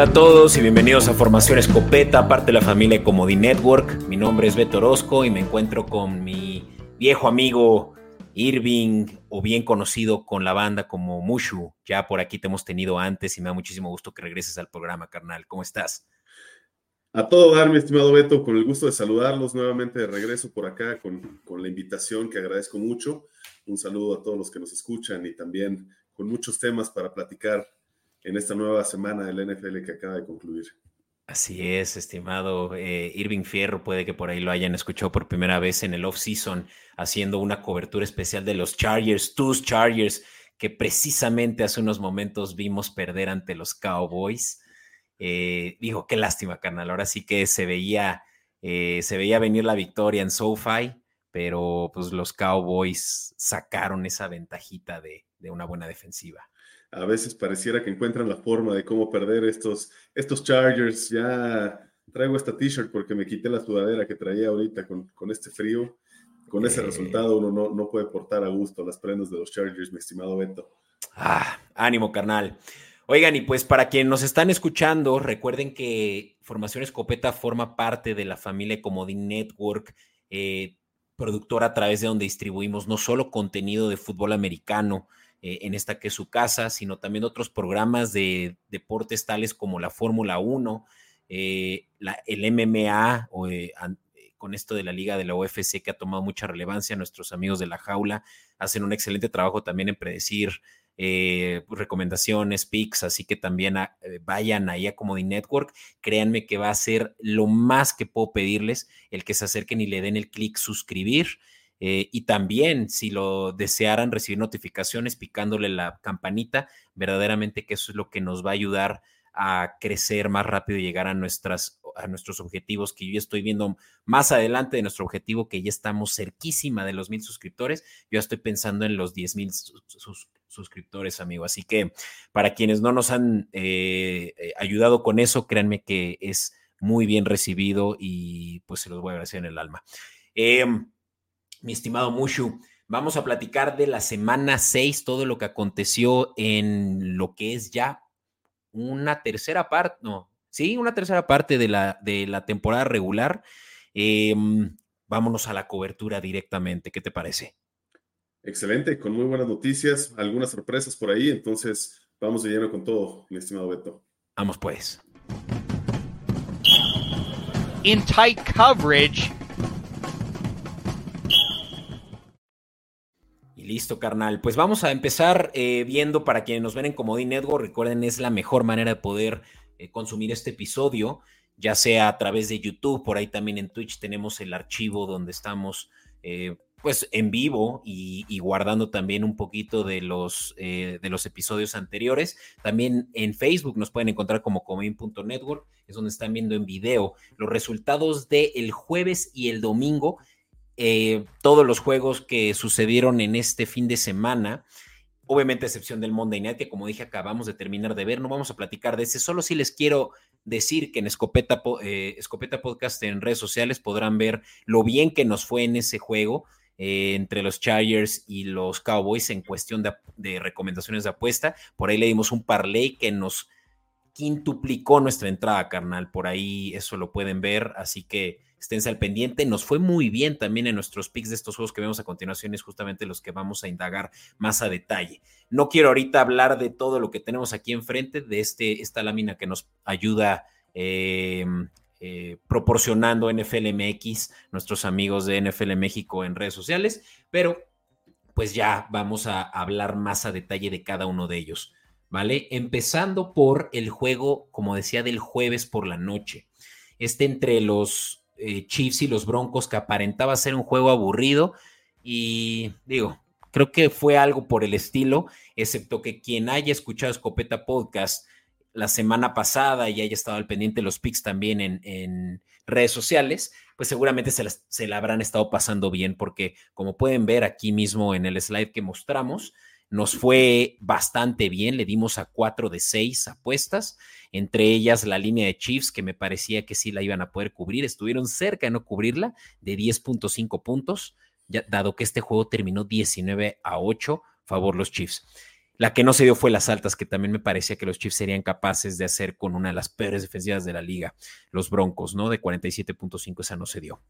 Hola a todos y bienvenidos a Formación Escopeta, parte de la familia Comodi Network. Mi nombre es Beto Orozco y me encuentro con mi viejo amigo Irving, o bien conocido con la banda como Mushu. Ya por aquí te hemos tenido antes y me da muchísimo gusto que regreses al programa, carnal. ¿Cómo estás? A todo dar, mi estimado Beto, con el gusto de saludarlos nuevamente de regreso por acá con, con la invitación que agradezco mucho. Un saludo a todos los que nos escuchan y también con muchos temas para platicar en esta nueva semana del NFL que acaba de concluir. Así es, estimado eh, Irving Fierro, puede que por ahí lo hayan escuchado por primera vez en el off-season, haciendo una cobertura especial de los Chargers, tus Chargers, que precisamente hace unos momentos vimos perder ante los Cowboys. Eh, digo, qué lástima, carnal. Ahora sí que se veía, eh, se veía venir la victoria en SoFi, pero pues los Cowboys sacaron esa ventajita de una buena defensiva a veces pareciera que encuentran la forma de cómo perder estos, estos Chargers. Ya traigo esta t-shirt porque me quité la sudadera que traía ahorita con, con este frío. Con ese resultado uno no, no, puede portar a gusto las prendas de los Chargers, mi estimado Beto. Ah, ánimo, carnal. Oigan, y pues para quienes nos están escuchando, recuerden que Formación Escopeta forma parte de la familia Comodín Network, eh, productora a través de donde distribuimos no solo contenido de fútbol americano, eh, en esta que es su casa, sino también otros programas de deportes tales como la Fórmula 1, eh, el MMA o, eh, con esto de la liga de la UFC que ha tomado mucha relevancia. Nuestros amigos de la jaula hacen un excelente trabajo también en predecir recomendaciones, picks, así que también vayan ahí a Comedy Network. Créanme que va a ser lo más que puedo pedirles el que se acerquen y le den el clic suscribir. Eh, y también, si lo desearan recibir notificaciones picándole la campanita, verdaderamente que eso es lo que nos va a ayudar a crecer más rápido y llegar a, nuestras, a nuestros objetivos, que yo estoy viendo más adelante de nuestro objetivo, que ya estamos cerquísima de los mil suscriptores. Yo estoy pensando en los diez mil suscriptores, amigo. Así que para quienes no nos han eh, eh, ayudado con eso, créanme que es muy bien recibido y pues se los voy a agradecer en el alma. Eh, mi estimado Mushu. Vamos a platicar de la semana 6, todo lo que aconteció en lo que es ya una tercera parte, no, sí, una tercera parte de la, de la temporada regular. Em, vámonos a la cobertura directamente, ¿qué te parece? Excelente, con muy buenas noticias, algunas sorpresas por ahí, entonces vamos de lleno con todo, mi estimado Beto. Vamos pues. In tight coverage. Listo, carnal. Pues vamos a empezar eh, viendo para quienes nos ven en Comodín Network. Recuerden, es la mejor manera de poder eh, consumir este episodio, ya sea a través de YouTube, por ahí también en Twitch tenemos el archivo donde estamos eh, pues en vivo y, guardando también un poquito de los, de los episodios anteriores. También en Facebook nos pueden encontrar como comodín.network, es donde están viendo en video los resultados del el jueves y el domingo eh, todos los juegos que sucedieron en este fin de semana. Obviamente, a excepción del Monday Night, que como dije, acabamos de terminar de ver. No vamos a platicar de ese. Solo si les quiero decir que en Escopeta, eh, Escopeta Podcast en redes sociales podrán ver lo bien que nos fue en ese juego. Eh, entre los Chargers y los Cowboys en cuestión de, de, recomendaciones de apuesta. Por ahí le dimos un parlay que nos quintuplicó nuestra entrada, carnal. Por ahí eso lo pueden ver. Así que esténse al pendiente. Nos fue muy bien también en nuestros picks de estos juegos que vemos a continuación, es justamente los que vamos a indagar más a detalle. No quiero ahorita hablar de todo lo que tenemos aquí enfrente, de este, esta lámina que nos ayuda em, eh, proporcionando NFL MX, nuestros amigos de NFL México en redes sociales, pero pues ya vamos a hablar más a detalle de cada uno de ellos. ¿Vale? Empezando por el juego, como decía, del jueves por la noche. Este entre los eh, Chiefs y los Broncos que aparentaba ser un juego aburrido y digo, creo que fue algo por el estilo, excepto que quien haya escuchado Escopeta Podcast la semana pasada y haya estado al pendiente de los picks también en, redes sociales, pues seguramente se, se la habrán estado pasando bien porque como pueden ver aquí mismo en el slide que mostramos, nos fue bastante bien, le dimos a cuatro de seis apuestas, entre ellas la línea de Chiefs, que me parecía que sí la iban a poder cubrir, estuvieron cerca de no cubrirla, de 10.5 puntos, ya, dado que este juego terminó 19 a 8, favor los Chiefs. La que no se dio fue las altas, que también me parecía que los Chiefs serían capaces de hacer con una de las peores defensivas de la liga, los Broncos, ¿no? De 47.5, esa no se dio.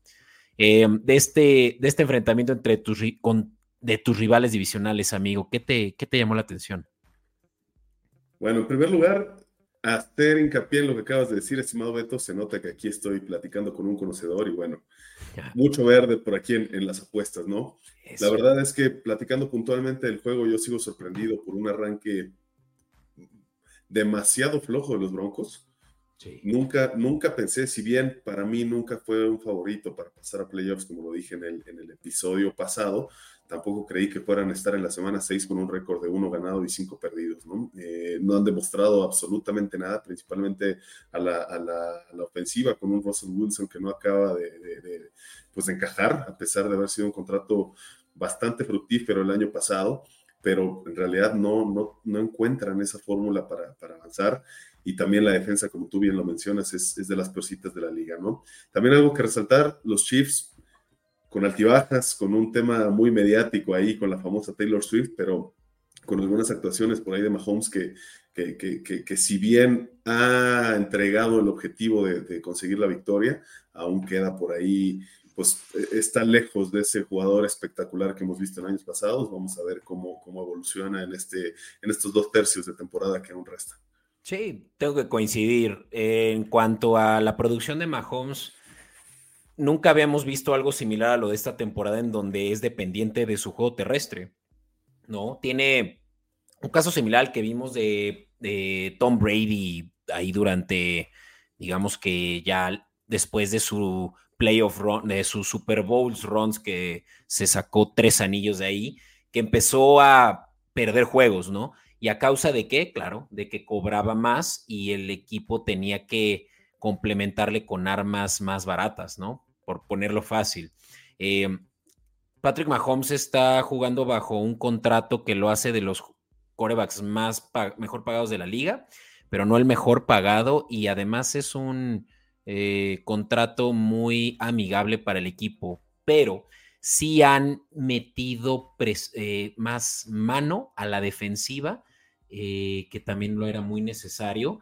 Eh, de, este, de este enfrentamiento entre tus, con, de tus rivales divisionales, amigo, ¿qué te, ¿qué te llamó la atención? Bueno, en primer lugar, hacer hincapié en lo que acabas de decir, estimado Beto, se nota que aquí estoy platicando con un conocedor y bueno, mucho verde por aquí en, las apuestas, ¿no? La verdad es que platicando puntualmente del juego, yo sigo sorprendido por un arranque demasiado flojo de los Broncos. Nunca, nunca pensé, si bien para mí nunca fue un favorito para pasar a playoffs, como lo dije en el, en el episodio pasado, tampoco creí que fueran a estar en la semana 6 con un récord de uno ganado y cinco perdidos. ¿no? Eh, no han demostrado absolutamente nada, principalmente a la, ofensiva con un Russell Wilson que no acaba de, pues, encajar, a pesar de haber sido un contrato bastante fructífero el año pasado, pero en realidad no, no, encuentran esa fórmula para, avanzar. Y también la defensa, como tú bien lo mencionas, es, de las peorcitas de la liga. También algo que resaltar, los Chiefs con altibajas, con un tema muy mediático ahí con la famosa Taylor Swift, pero con algunas actuaciones por ahí de Mahomes que, que, que, si bien ha entregado el objetivo de, conseguir la victoria, aún queda por ahí, pues está lejos de ese jugador espectacular que hemos visto en años pasados. Vamos a ver cómo, cómo evoluciona en, este, en estos dos tercios de temporada que aún resta. Sí, tengo que coincidir. En cuanto a la producción de Mahomes, nunca habíamos visto algo similar a lo de esta temporada en donde es dependiente de su juego terrestre, ¿no? Tiene un caso similar al que vimos de, Tom Brady ahí durante, digamos que ya después de su playoff run, de sus Super Bowls runs que se sacó tres anillos de ahí, que empezó a perder juegos, ¿no? Y a causa de qué, claro, de que cobraba más y el equipo tenía que complementarle con armas más baratas, ¿no? Por ponerlo fácil. Eh, Patrick Mahomes está jugando bajo un contrato que lo hace de los corebacks más mejor pagados de la liga, pero no el mejor pagado y además es un eh, contrato muy amigable para el equipo, pero sí han metido eh, más mano a la defensiva, que también lo era muy necesario.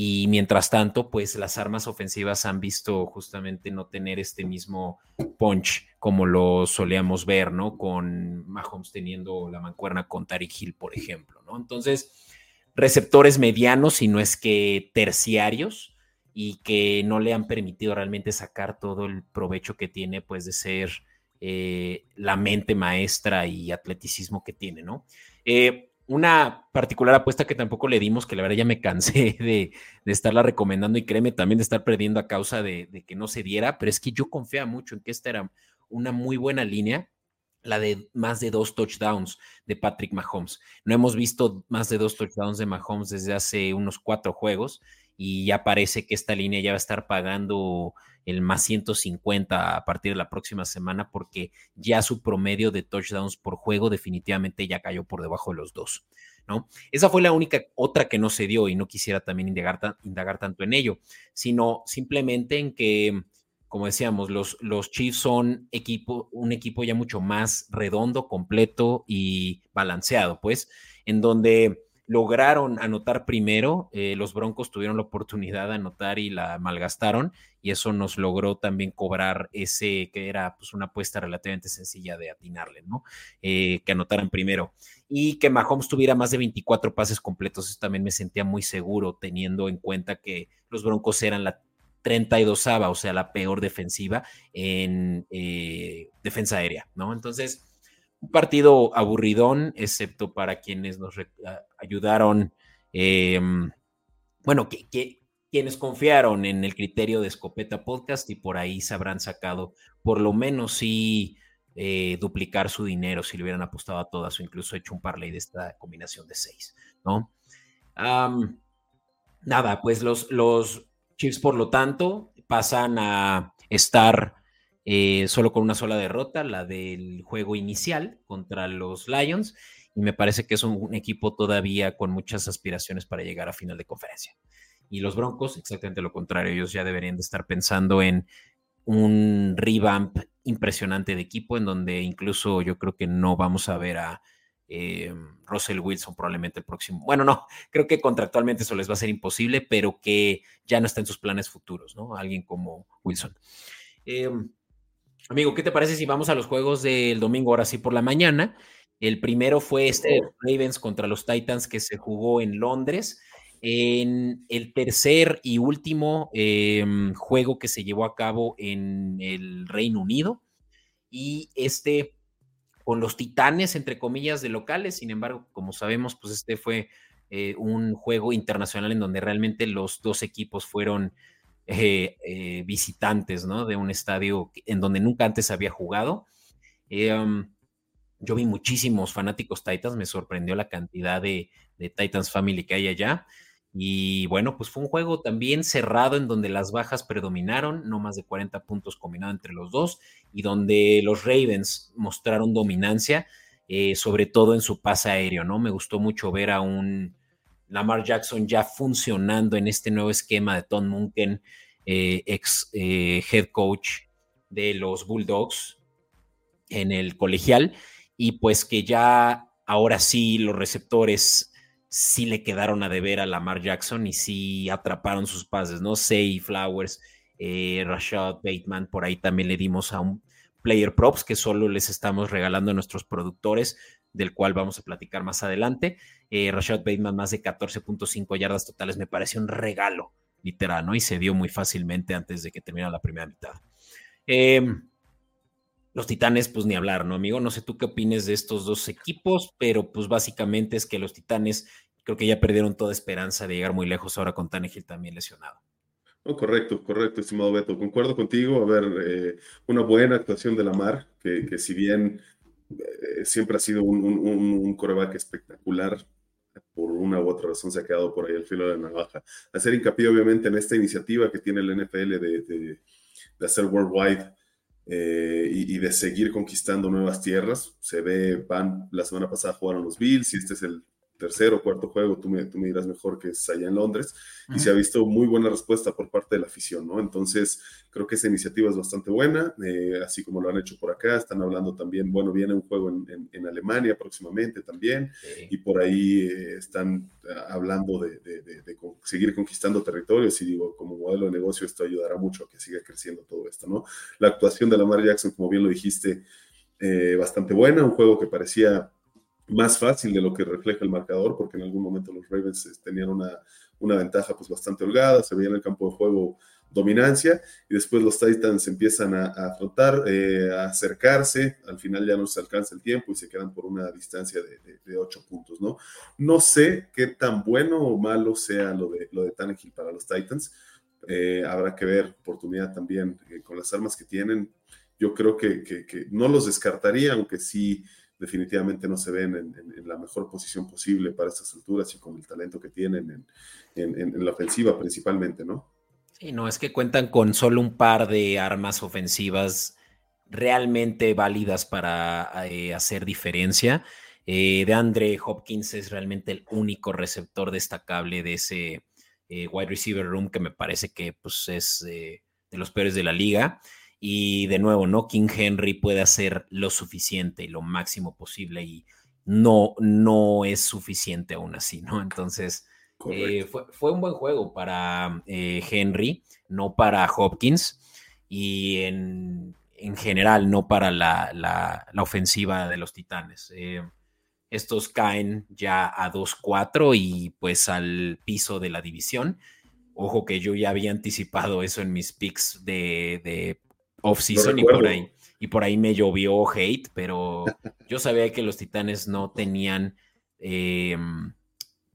Y mientras tanto, pues las armas ofensivas han visto justamente no tener este mismo punch como lo solíamos ver, ¿no? Con Mahomes teniendo la mancuerna con Tariq Hill, por ejemplo, ¿no? Entonces, receptores medianos, si no es que terciarios, y que no le han permitido realmente sacar todo el provecho que tiene, pues, de ser eh, la mente maestra y atleticismo que tiene, ¿no? Eh, una particular apuesta que tampoco le dimos, que la verdad ya me cansé de, estarla recomendando y créeme también de estar perdiendo a causa de, que no se diera, pero es que yo confiaba mucho en que esta era una muy buena línea, la de más de dos touchdowns de Patrick Mahomes. No hemos visto más de dos touchdowns de Mahomes desde hace unos cuatro juegos y ya parece que esta línea ya va a estar pagando el más 150 a partir de la próxima semana porque ya su promedio de touchdowns por juego definitivamente ya cayó por debajo de los dos, ¿no? Esa fue la única otra que no se dio y no quisiera también indagar, tanto en ello, sino simplemente en que, como decíamos, los, los Chiefs son equipo, un equipo ya mucho más redondo, completo y balanceado, pues, en donde lograron anotar primero, eh, los Broncos tuvieron la oportunidad de anotar y la malgastaron, y eso nos logró también cobrar ese que era pues una apuesta relativamente sencilla de atinarle, ¿no? Eh, que anotaran primero. Y que Mahomes tuviera más de 24 pases completos, eso también me sentía muy seguro, teniendo en cuenta que los Broncos eran la 32 o sea, la peor defensiva en eh, defensa aérea, ¿no? Entonces, un partido aburridón, excepto para quienes nos ayudaron, em, bueno, que, quienes confiaron en el criterio de Escopeta Podcast y por ahí se habrán sacado por lo menos sí eh, duplicar su dinero si le hubieran apostado a todas o incluso hecho un parlay de esta combinación de seis, ¿no? nada, pues los, los por lo tanto, pasan a estar eh, solo con una sola derrota, la del juego inicial contra los Lions, y me parece que es un, equipo todavía con muchas aspiraciones para llegar a final de conferencia. Y los Broncos, exactamente lo contrario, ellos ya deberían de estar pensando en un revamp impresionante de equipo, en donde incluso yo creo que no vamos a ver a eh, Russell Wilson probablemente el próximo. Bueno, no, creo que contractualmente eso les va a ser imposible, pero que ya no está en sus planes futuros, ¿no? Alguien como Wilson. Em, amigo, ¿qué te parece si vamos a los juegos del domingo ahora sí por la mañana? El primero fue este Ravens contra los Titans que se jugó en Londres. En el tercer y último em, juego que se llevó a cabo en el Reino Unido. Y este con los titanes, entre comillas, de locales. Sin embargo, como sabemos, pues este fue eh, un juego internacional en donde realmente los dos equipos fueron eh, eh, visitantes, ¿no? De un estadio en donde nunca antes había jugado. Um, yo vi muchísimos fanáticos Titans, me sorprendió la cantidad de, Titans Family que hay allá. Y bueno, pues fue un juego también cerrado en donde las bajas predominaron, no más de 40 puntos combinado entre los dos, y donde los Ravens mostraron dominancia, eh, sobre todo en su pase aéreo, ¿no? Me gustó mucho ver a un Lamar Jackson ya funcionando en este nuevo esquema de Tom Munken, eh, ex eh, head coach de los Bulldogs en el colegial, y pues que ya ahora sí los receptores sí le quedaron a deber a Lamar Jackson y sí atraparon sus pases, ¿no? Say Flowers, eh, Rashad Bateman, por ahí también le dimos a un player props que solo les estamos regalando a nuestros productores, del cual vamos a platicar más adelante. Eh, Rashad Bateman, más de 14.5 yardas totales, me parece un regalo, literal, ¿no? Y se dio muy fácilmente antes de que terminara la primera mitad. Em, los Titanes, pues ni hablar, ¿no, amigo? No sé tú qué opines de estos dos equipos, pero pues básicamente es que los Titanes creo que ya perdieron toda esperanza de llegar muy lejos ahora con Tannehill también lesionado. No, correcto, correcto, estimado Beto. Concuerdo contigo. A ver, eh, una buena actuación de Lamar, que, que si bien eh, siempre ha sido un, un, coreback espectacular, por una u otra razón se ha quedado por ahí el filo de la navaja. Hacer hincapié, obviamente, en esta iniciativa que tiene el NFL de, de, hacer worldwide eh, y, de seguir conquistando nuevas tierras. Se ve, van, la semana pasada jugaron los Bills y este es el tercer o cuarto juego, tú me, tú me dirás mejor que es allá en Londres, y se ha visto muy buena respuesta por parte de la afición, ¿no? Entonces, creo que esa iniciativa es bastante buena, eh, así como lo han hecho por acá, están hablando también, bueno, viene un juego en, en, Alemania próximamente también, y por ahí eh, están ah, hablando de, de, de, seguir conquistando territorios, y digo, como modelo de negocio esto ayudará mucho a que siga creciendo todo esto, ¿no? La actuación de Lamar Jackson, como bien lo dijiste, eh, bastante buena, un juego que parecía más fácil de lo que refleja el marcador, porque en algún momento los Ravens eh, tenían una, una ventaja pues bastante holgada, se veía en el campo de juego dominancia y después los Titans empiezan a, afrontar, eh, a acercarse, al final ya no se alcanza el tiempo y se quedan por una distancia de, de, ocho puntos, ¿no? No sé qué tan bueno o malo sea lo de, lo de Tannehill para los Titans, eh, habrá que ver oportunidad también con las armas que tienen, yo creo que, que, que, no los descartaría, aunque sí definitivamente no se ven en, la mejor posición posible para estas alturas y con el talento que tienen en, la ofensiva principalmente, ¿no? Sí, no, es que cuentan con solo un par de armas ofensivas realmente válidas para eh, hacer diferencia. Eh, de Andre Hopkins es realmente el único receptor destacable de ese eh, wide receiver room que me parece que pues, es de los peores de la liga. Y de nuevo, ¿no? King Henry puede hacer lo suficiente y lo máximo posible y no, no es suficiente aún así, ¿no? Entonces, eh, fue, un buen juego para eh, Henry, no para Hopkins y en, general no para la, la, ofensiva de los Titanes. Eh, estos caen ya a 2-4 y pues al piso de la división. Ojo que yo ya había anticipado eso en mis picks de, de off-season y por ahí. Y por ahí me llovió hate, pero yo sabía que los Titanes no tenían em,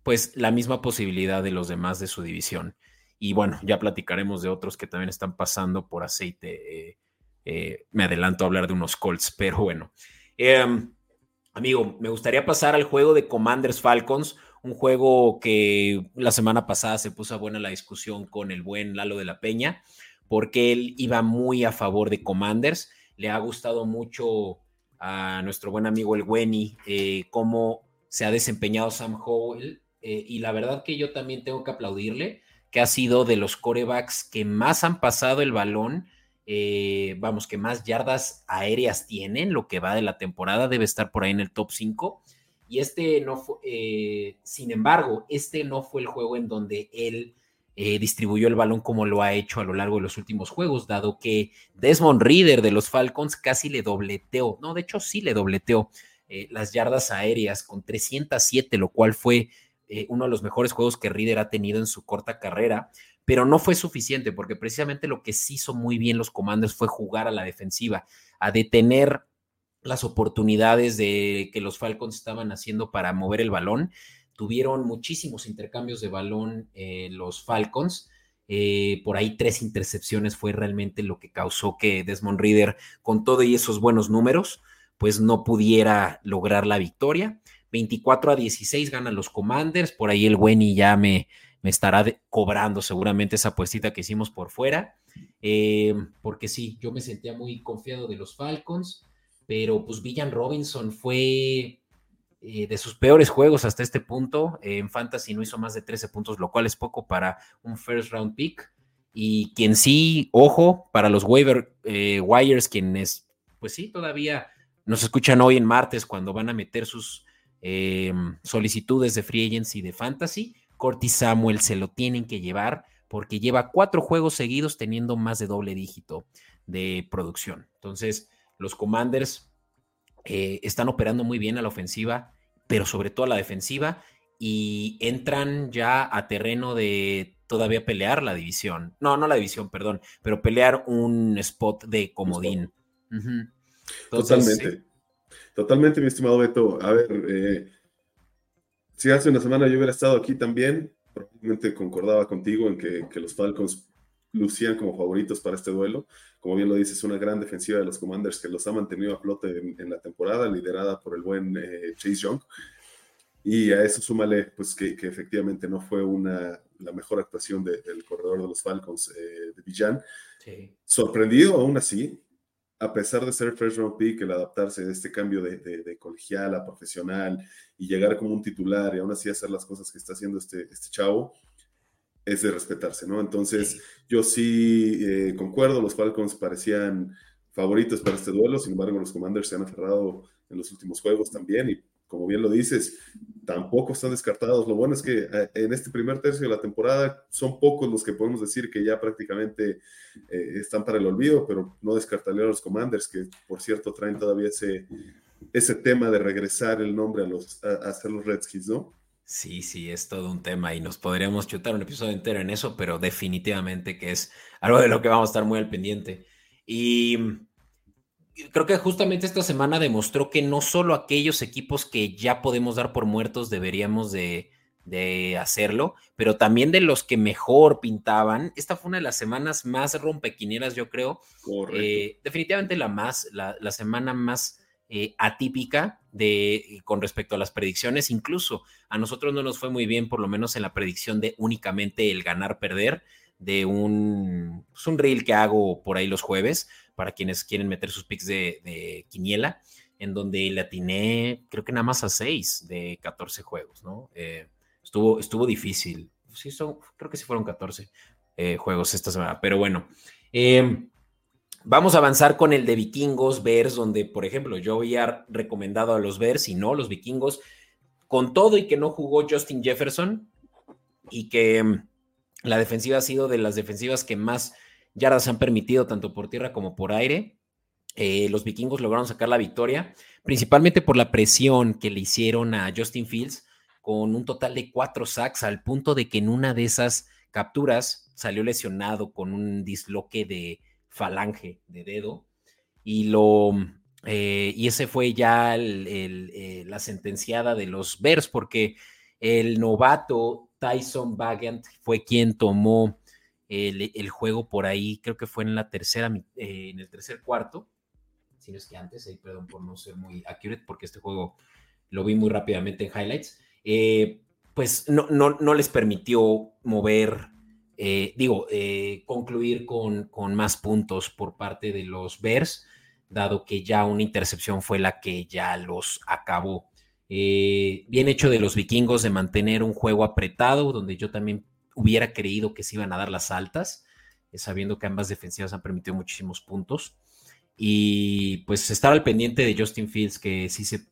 pues la misma posibilidad de los demás de su división. Y bueno, ya platicaremos de otros que también están pasando por aceite. Eh, eh, me adelanto a hablar de unos Colts, pero bueno. Em, amigo, me gustaría pasar al juego de Commanders Falcons, un juego que la semana pasada se puso a buena la discusión con el buen Lalo de la Peña porque él iba muy a favor de Commanders. Le ha gustado mucho a nuestro buen amigo el Wenny eh, cómo se ha desempeñado Sam Howell. Eh, y la verdad que yo también tengo que aplaudirle, que ha sido de los corebacks que más han pasado el balón. Eh, vamos, que más yardas aéreas tienen, lo que va de la temporada, debe estar por ahí en el top 5 Y este no fue, sin embargo, este no fue el juego en donde él eh, distribuyó el balón como lo ha hecho a lo largo de los últimos juegos, dado que Desmond Reader de los Falcons casi le dobleteó, no, de hecho sí le dobleteó eh, las yardas aéreas con 307, lo cual fue uno de los mejores juegos que Reader ha tenido en su corta carrera, pero no fue suficiente porque precisamente lo que sí hizo muy bien los comandos fue jugar a la defensiva, a detener las oportunidades de que los Falcons estaban haciendo para mover el balón. Tuvieron muchísimos intercambios de balón eh, los Falcons. Eh, por ahí tres intercepciones fue realmente lo que causó que Desmond Reader, con todo y esos buenos números, pues no pudiera lograr la victoria. 24 a 16 ganan los Commanders. Por ahí el Wenny ya me, me estará cobrando seguramente esa puestita que hicimos por fuera. Eh, porque sí, yo me sentía muy confiado de los Falcons pero pues Villan Robinson fue eh, de sus peores juegos hasta este punto. en Fantasy no hizo más de 13 puntos, lo cual es poco para un first round pick. Y quien sí, ojo, para los waiver eh, wires, quienes, pues sí, todavía nos escuchan hoy en martes cuando van a meter sus em, solicitudes de free agency de fantasy. Corty Samuel se lo tienen que llevar porque lleva cuatro juegos seguidos teniendo más de doble dígito de producción. Entonces, los Commanders eh, están operando muy bien a la ofensiva, pero sobre todo a la defensiva, y entran ya a terreno de todavía pelear la división. No, no la división, perdón, pero pelear un spot de comodín. Totalmente. Totalmente, mi estimado Beto. A ver, eh, si hace una semana yo hubiera estado aquí también, probablemente concordaba contigo en que, que los Falcons lucían como favoritos para este duelo. Como bien lo dices, una gran defensiva de los Commanders que los ha mantenido a flote en, la temporada, liderada por el buen eh, Chase Young. Y a eso súmale, pues que, efectivamente no fue una, la mejor actuación del corredor de los Falcons, eh, de Villan. Sorprendido aún así, a pesar de ser first round pick, el adaptarse a este cambio de, de, colegial a profesional y llegar como un titular y aún así hacer las cosas que está haciendo este, este chavo, es de respetarse, ¿no? Entonces, yo sí eh, concuerdo, los Falcons parecían favoritos para este duelo, sin embargo, los Commanders se han aferrado en los últimos juegos también y como bien lo dices, tampoco están descartados. Lo bueno es que eh, en este primer tercio de la temporada son pocos los que podemos decir que ya prácticamente eh, están para el olvido, pero no descartaría a los Commanders, que por cierto traen todavía ese, ese tema de regresar el nombre a, los, a hacer los Redskins, ¿no? Sí, sí, es todo un tema y nos podríamos chutar un episodio entero en eso, pero definitivamente que es algo de lo que vamos a estar muy al pendiente. Y creo que justamente esta semana demostró que no solo aquellos equipos que ya podemos dar por muertos deberíamos de, hacerlo, pero también de los que mejor pintaban. Esta fue una de las semanas más rompequinieras, yo creo. Eh, definitivamente la más, la, la semana más eh, atípica de, con respecto a las predicciones. Incluso a nosotros no nos fue muy bien, por lo menos en la predicción de únicamente el ganar-perder de un, pues, un reel que hago por ahí los jueves para quienes quieren meter sus picks de, quiniela, en donde le atiné creo que nada más a 6 de 14 juegos, ¿no? Eh, estuvo, estuvo difícil. Sí, creo que sí fueron 14 eh, juegos esta semana, pero bueno. Eh, Vamos a avanzar con el de vikingos, Bears, donde, por ejemplo, yo había recomendado a los Bears y no los vikingos, con todo y que no jugó Justin Jefferson y que mm, la defensiva ha sido de las defensivas que más yardas han permitido, tanto por tierra como por aire. Eh, los vikingos lograron sacar la victoria, principalmente por la presión que le hicieron a Justin Fields, con un total de cuatro sacks, al punto de que en una de esas capturas salió lesionado con un disloque de falange de dedo y lo eh, y ese fue ya eh, la sentenciada de los Bears porque el novato Tyson Bagant fue quien tomó el, juego por ahí, creo que fue en la tercera, eh, en el tercer cuarto, si no es que antes, ahí perdón por no ser muy accurate, porque este juego lo vi muy rápidamente en highlights, pues no, no, no les permitió mover eh, digo, eh, concluir con, con, más puntos por parte de los Bears, dado que ya una intercepción fue la que ya los acabó. Eh, bien hecho de los vikingos de mantener un juego apretado, donde yo también hubiera creído que se iban a dar las altas, sabiendo que ambas defensivas han permitido muchísimos puntos. Y pues estar al pendiente de Justin Fields, que sí se,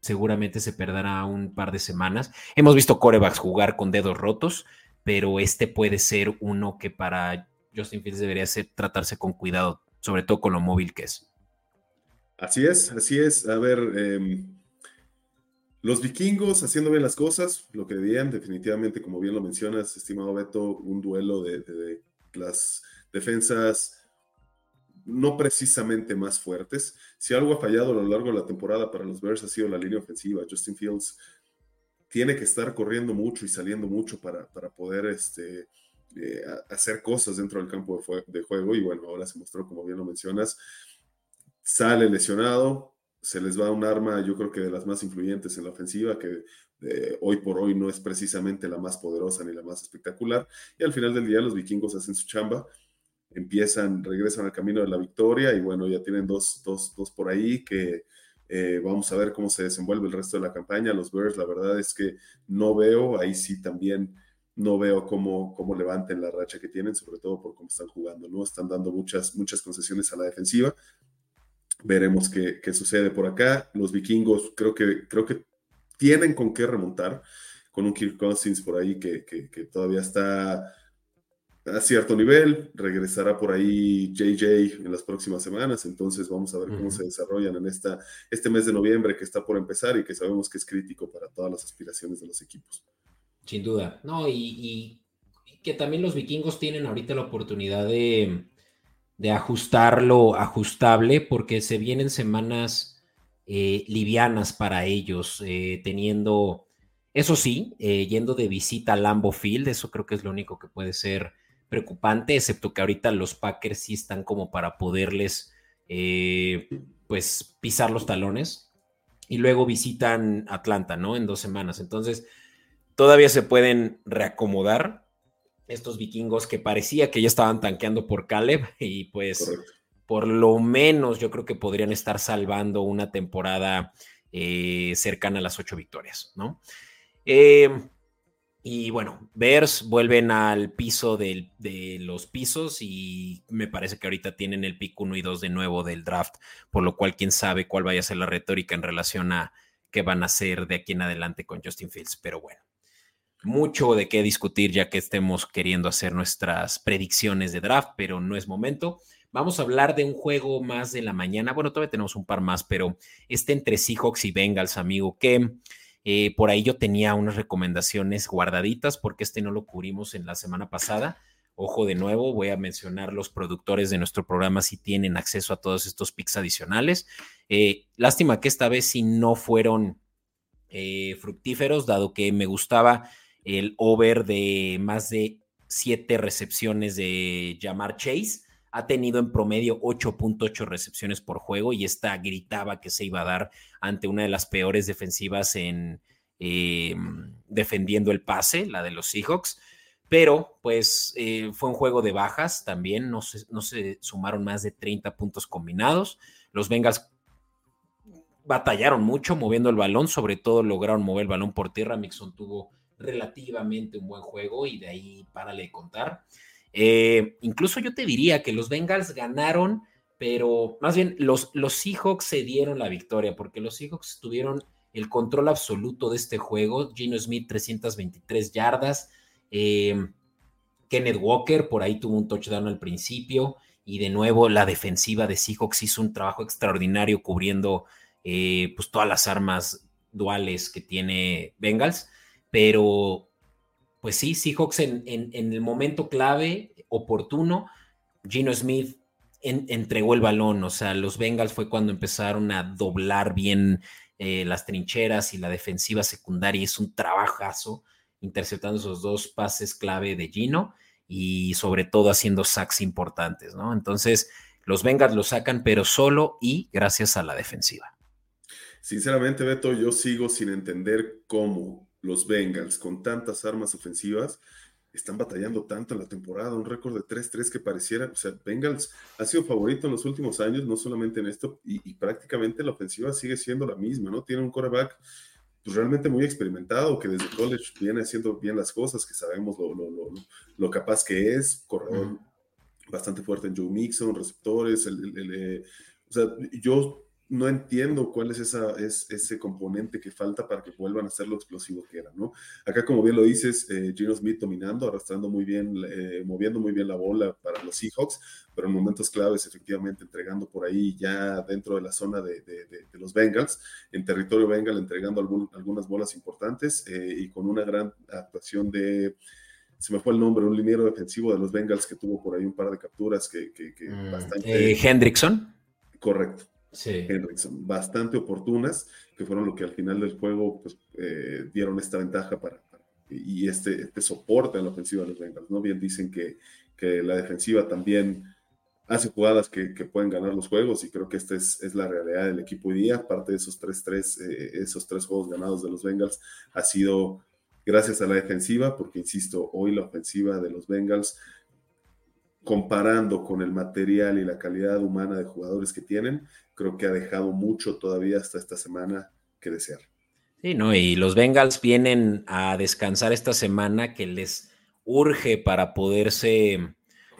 seguramente se perderá un par de semanas. Hemos visto corebacks jugar con dedos rotos, pero este puede ser uno que para Justin Fields debería ser, tratarse con cuidado, sobre todo con lo móvil que es. Así es, así es. A ver, em, los vikingos haciendo bien las cosas, lo que debían, definitivamente, como bien lo mencionas, estimado Beto, un duelo de las defensas no precisamente más fuertes. Si algo ha fallado a lo largo de la temporada para los Bears ha sido la línea ofensiva. Justin Fields tiene que estar corriendo mucho y saliendo mucho para, para poder este, eh, hacer cosas dentro del campo de, juego. Y bueno, ahora se mostró, como bien lo mencionas, sale lesionado, se les va un arma, yo creo que de las más influyentes en la ofensiva, que eh, hoy por hoy no es precisamente la más poderosa ni la más espectacular. Y al final del día los vikingos hacen su chamba empiezan, regresan al camino de la victoria y bueno, ya tienen dos, dos, dos por ahí que eh, vamos a ver cómo se desenvuelve el resto de la campaña. Los Bears, la verdad es que no veo, ahí sí también no veo cómo, cómo levanten la racha que tienen, sobre todo por cómo están jugando, ¿no? Están dando muchas, muchas concesiones a la defensiva. Veremos qué, qué sucede por acá. Los vikingos creo que, creo que tienen con qué remontar, con un Kirk Cousins por ahí que, que, que todavía está a cierto nivel, regresará por ahí JJ en las próximas semanas, entonces vamos a ver cómo se desarrollan en esta, este mes de noviembre que está por empezar y que sabemos que es crítico para todas las aspiraciones de los equipos. Sin duda, no, y, que también los vikingos tienen ahorita la oportunidad de, de ajustarlo ajustable porque se vienen semanas eh, livianas para ellos, eh, teniendo, eso sí, eh, yendo de visita a Lambo Field, eso creo que es lo único que puede ser preocupante, excepto que ahorita los Packers sí están como para poderles, eh, pues, pisar los talones. Y luego visitan Atlanta, ¿no? En dos semanas. Entonces, todavía se pueden reacomodar estos vikingos que parecía que ya estaban tanqueando por Caleb y pues por lo menos yo creo que podrían estar salvando una temporada eh, cercana a las ocho victorias, ¿no? Eh, y bueno, Bears vuelven al piso de los pisos y me parece que ahorita tienen el pick 1 y 2 de nuevo del draft, por lo cual quién sabe cuál vaya a ser la retórica en relación a qué van a hacer de aquí en adelante con Justin Fields. Pero bueno, mucho de qué discutir ya que estemos queriendo hacer nuestras predicciones de draft, pero no es momento. Vamos a hablar de un juego más de la mañana. Bueno, todavía tenemos un par más, pero este entre Seahawks y Bengals, amigo, que eh, por ahí yo tenía unas recomendaciones guardaditas porque este no lo cubrimos en la semana pasada. Ojo de nuevo, voy a mencionar los productores de nuestro programa si tienen acceso a todos estos picks adicionales. Eh, lástima que esta vez si no fueron eh, fructíferos, dado que me gustaba el over de más de siete recepciones de Jamar Chase ha tenido en promedio 8.8 recepciones por juego y esta gritaba que se iba a dar ante una de las peores defensivas en em, defendiendo el pase, la de los Seahawks. Pero pues eh, fue un juego de bajas también, no se, sumaron más de 30 puntos combinados. Los Bengals batallaron mucho moviendo el balón, sobre todo lograron mover el balón por tierra. Mixon tuvo relativamente un buen juego y de ahí para de contar. Eh, incluso yo te diría que los Bengals ganaron, pero más bien los, los Seahawks se dieron la victoria, porque los Seahawks tuvieron el control absoluto de este juego. Gino Smith, 323 yardas. Eh, Kenneth Walker, por ahí tuvo un touchdown al principio. Y de nuevo, la defensiva de Seahawks hizo un trabajo extraordinario cubriendo eh, pues todas las armas duales que tiene Bengals. Pero pues sí, Seahawks en, en, el momento clave, oportuno, Gino Smith entregó el balón, o sea, los Bengals fue cuando empezaron a doblar bien eh, las trincheras y la defensiva secundaria, es un trabajazo interceptando esos dos pases clave de Gino y sobre todo haciendo sacks importantes, ¿no? Entonces, los Bengals lo sacan, pero solo y gracias a la defensiva. Sinceramente, Beto, yo sigo sin entender cómo los Bengals con tantas armas ofensivas están batallando tanto en la temporada, un récord de 3-3 que pareciera, o sea, Bengals ha sido favorito en los últimos años, no solamente en esto, y, prácticamente la ofensiva sigue siendo la misma, ¿no? Tiene un quarterback pues, realmente muy experimentado, que desde college viene haciendo bien las cosas, que sabemos lo, lo, capaz que es, corredor bastante fuerte en Joe Mixon, receptores, el, eh, o sea, yo no entiendo cuál es, esa, es ese componente que falta para que vuelvan a ser lo explosivo que eran, ¿no? Acá, como bien lo dices, eh, Gino Smith dominando, arrastrando muy bien, eh, moviendo muy bien la bola para los Seahawks, pero en momentos claves, efectivamente, entregando por ahí ya dentro de la zona de, los Bengals, en territorio Bengal, entregando algunas bolas importantes eh, y con una gran actuación de se me fue el nombre, un liniero defensivo de los Bengals que tuvo por ahí un par de capturas que, que, mm, bastante... Hendrickson. Correcto sí. bastante oportunas, que fueron lo que al final del juego pues, eh, dieron esta ventaja para, y este, este soporte a la ofensiva de los Bengals. ¿no? Bien dicen que, que la defensiva también hace jugadas que, que, pueden ganar los juegos y creo que esta es, es la realidad del equipo hoy día. Aparte de esos tres, tres, eh, esos tres juegos ganados de los Bengals, ha sido gracias a la defensiva, porque insisto, hoy la ofensiva de los Bengals comparando con el material y la calidad humana de jugadores que tienen, creo que ha dejado mucho todavía hasta esta semana que desear. Sí, no, y los Bengals vienen a descansar esta semana que les urge para poderse,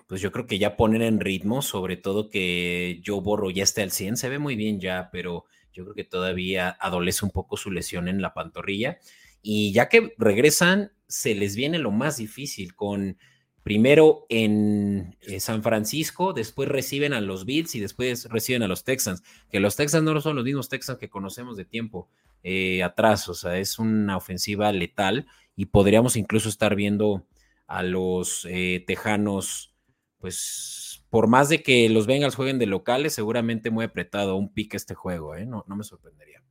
pues yo creo que ya poner en ritmo, sobre todo que Joe Borro ya esté al 100, se ve muy bien ya, pero yo creo que todavía adolece un poco su lesión en la pantorrilla. Y ya que regresan, se les viene lo más difícil con primero en eh, San Francisco, después reciben a los Bills y después reciben a los Texans, que los Texans no son los mismos Texans que conocemos de tiempo eh, atrás, o sea, es una ofensiva letal y podríamos incluso estar viendo a los eh, Tejanos, pues por más de que los Bengals jueguen de locales, seguramente muy apretado un pique este juego, no, no me sorprendería.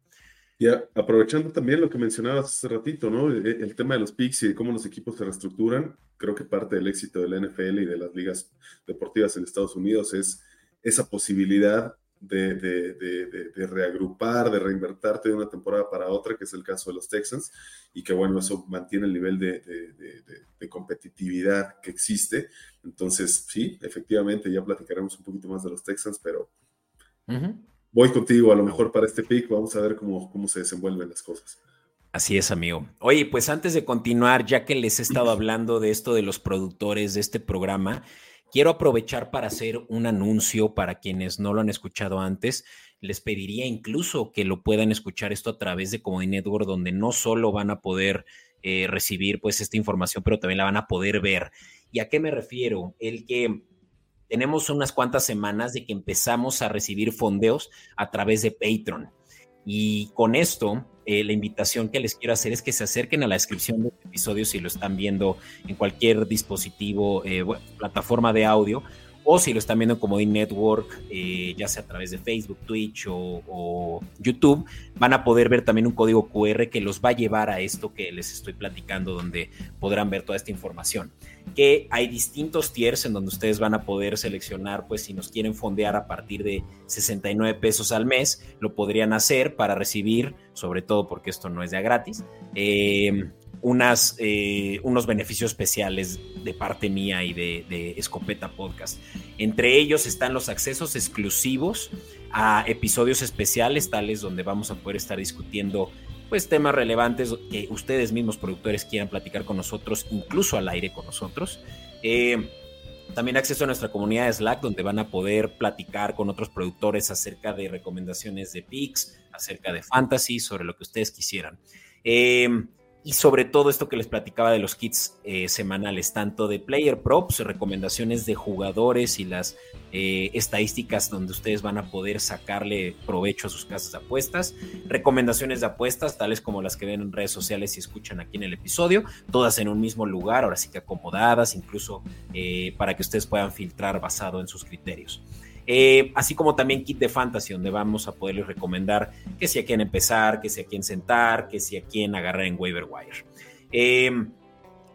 Y aprovechando también lo que mencionabas hace ratito, ¿no? El, el, tema de los picks y de cómo los equipos se reestructuran, creo que parte del éxito de la NFL y de las ligas deportivas en Estados Unidos es esa posibilidad de, de, de, de, reagrupar, de reinvertarte de una temporada para otra, que es el caso de los Texans, y que bueno, eso mantiene el nivel de, competitividad que existe. Entonces, sí, efectivamente, ya platicaremos un poquito más de los Texans, pero voy contigo, a lo mejor para este pick, vamos a ver cómo, cómo se desenvuelven las cosas. Así es, amigo. Oye, pues antes de continuar, ya que les he estado hablando de esto de los productores de este programa, quiero aprovechar para hacer un anuncio para quienes no lo han escuchado antes. Les pediría incluso que lo puedan escuchar esto a través de Comedy Network, donde no solo van a poder eh, recibir pues esta información, pero también la van a poder ver. ¿Y a qué me refiero? El que tenemos unas cuantas semanas de que empezamos a recibir fondeos a través de Patreon. Y con esto, eh, la invitación que les quiero hacer es que se acerquen a la descripción del episodio si lo están viendo en cualquier dispositivo, eh, plataforma de audio, o si lo están viendo en Comodín Network, eh, ya sea a través de Facebook, Twitch o, YouTube, van a poder ver también un código QR que los va a llevar a esto que les estoy platicando, donde podrán ver toda esta información. Que hay distintos tiers en donde ustedes van a poder seleccionar, pues si nos quieren fondear a partir de 69 pesos al mes, lo podrían hacer para recibir, sobre todo porque esto no es ya gratis, eh, unas, eh, unos beneficios especiales de parte mía y de, Escopeta Podcast. Entre ellos están los accesos exclusivos a episodios especiales, tales donde vamos a poder estar discutiendo pues temas relevantes que ustedes mismos productores quieran platicar con nosotros, incluso al aire con nosotros. Eh, también acceso a nuestra comunidad de Slack, donde van a poder platicar con otros productores acerca de recomendaciones de picks, acerca de fantasy, sobre lo que ustedes quisieran. Eh, y sobre todo esto que les platicaba de los kits eh, semanales, tanto de player props, recomendaciones de jugadores y las eh, estadísticas donde ustedes van a poder sacarle provecho a sus casas de apuestas, recomendaciones de apuestas, tales como las que ven en redes sociales y escuchan aquí en el episodio, todas en un mismo lugar, ahora sí que acomodadas, incluso eh, para que ustedes puedan filtrar basado en sus criterios. Eh, así como también kit de fantasy, donde vamos a poderles recomendar que si a quién empezar, que si a quién sentar, que si a quién agarrar en waiver wire. Em,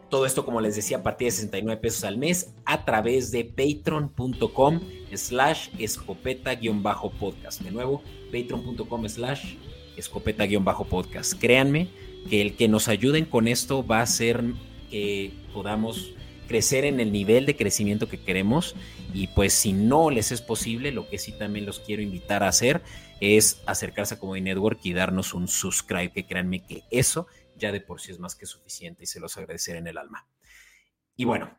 todo esto, como les decía, a partir de 69 pesos al mes a través de patreon.com slash escopeta-podcast. De nuevo, patreon.com slash escopeta-podcast. Créanme que el que nos ayuden con esto va a ser que podamos crecer en el nivel de crecimiento que queremos y pues si no les es posible, lo que sí también los quiero invitar a hacer es acercarse a Comedy Network y darnos un subscribe, que créanme que eso ya de por sí es más que suficiente y se los agradeceré en el alma. Y bueno,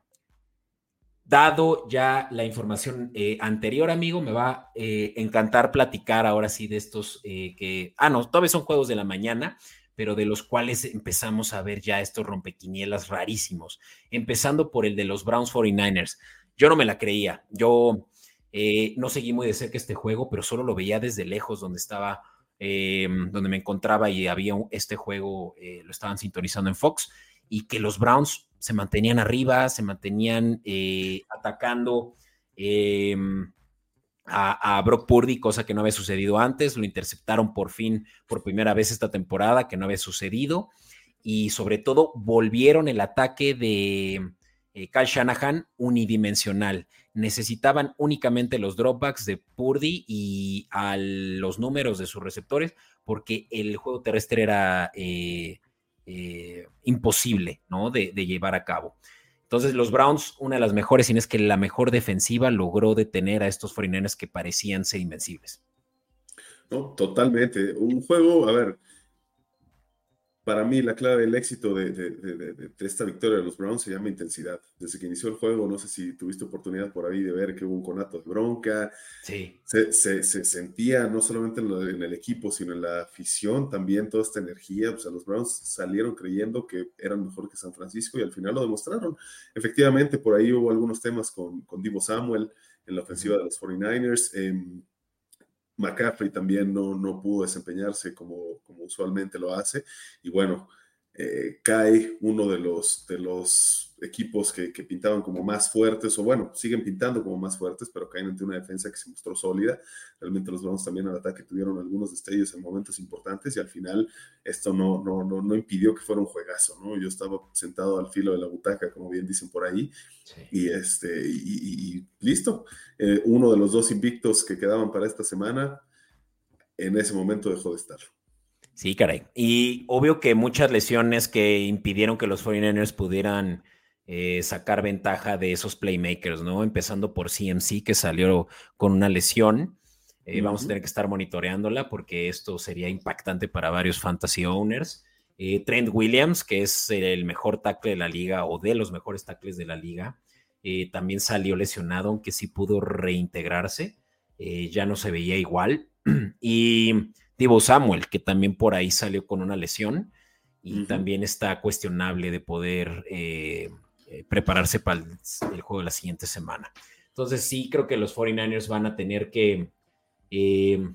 dado ya la información eh, anterior, amigo, me va a eh, encantar platicar ahora sí de estos eh, que, ah, no, todavía son juegos de la mañana, pero de los cuales empezamos a ver ya estos rompequinielas rarísimos, empezando por el de los Browns 49ers. Yo no me la creía, yo no seguí muy de cerca este juego, pero solo lo veía desde lejos, donde estaba, donde me encontraba y había este juego, lo estaban sintonizando en Fox, y que los Browns se mantenían arriba, se mantenían eh, atacando em, a, Brock Purdy, cosa que no había sucedido antes. Lo interceptaron por fin, por primera vez esta temporada, que no había sucedido. Y sobre todo, volvieron el ataque de eh, Kyle Shanahan unidimensional. Necesitaban únicamente los dropbacks de Purdy y a los números de sus receptores, porque el juego terrestre era eh, eh, imposible, ¿no? De, llevar a cabo. Entonces, los Browns, una de las mejores, y es que la mejor defensiva logró detener a estos 49 que parecían ser invencibles. No, totalmente. Un juego, a ver, para mí la clave del éxito de, esta victoria de los Browns se llama intensidad. Desde que inició el juego, no sé si tuviste oportunidad por ahí de ver que hubo un conato de bronca. Sí. Se, sentía no solamente en, el equipo, sino en la afición también toda esta energía. O sea, los Browns salieron creyendo que eran mejor que San Francisco y al final lo demostraron. Efectivamente, por ahí hubo algunos temas con, con Divo Samuel en la ofensiva de los 49ers. McCaffrey también no, no pudo desempeñarse como, como usualmente lo hace. Y bueno, eh, cae uno de los, de los equipos que, pintaban como más fuertes, o bueno, siguen pintando como más fuertes, pero caen ante una defensa que se mostró sólida. Realmente los Browns también al ataque tuvieron algunos destellos en momentos importantes y al final esto no, no, no, no impidió que fuera un juegazo, ¿no? Yo estaba sentado al filo de la butaca, como bien dicen por ahí, y, este, y, listo. Eh, uno de los dos invictos que quedaban para esta semana, en ese momento dejó de estar. Sí, caray. Y obvio que muchas lesiones que impidieron que los 49ers pudieran eh, sacar ventaja de esos playmakers, ¿no? Empezando por CMC, que salió con una lesión. Eh, vamos a tener que estar monitoreándola porque esto sería impactante para varios fantasy owners. Eh, Trent Williams, que es el mejor tackle de la liga o de los mejores tackles de la liga, también salió lesionado, aunque sí pudo reintegrarse. ya no se veía igual. y Divo Samuel, que también por ahí salió con una lesión y también está cuestionable de poder eh, prepararse para el, juego de la siguiente semana. Entonces sí creo que los 49ers van a tener que eh,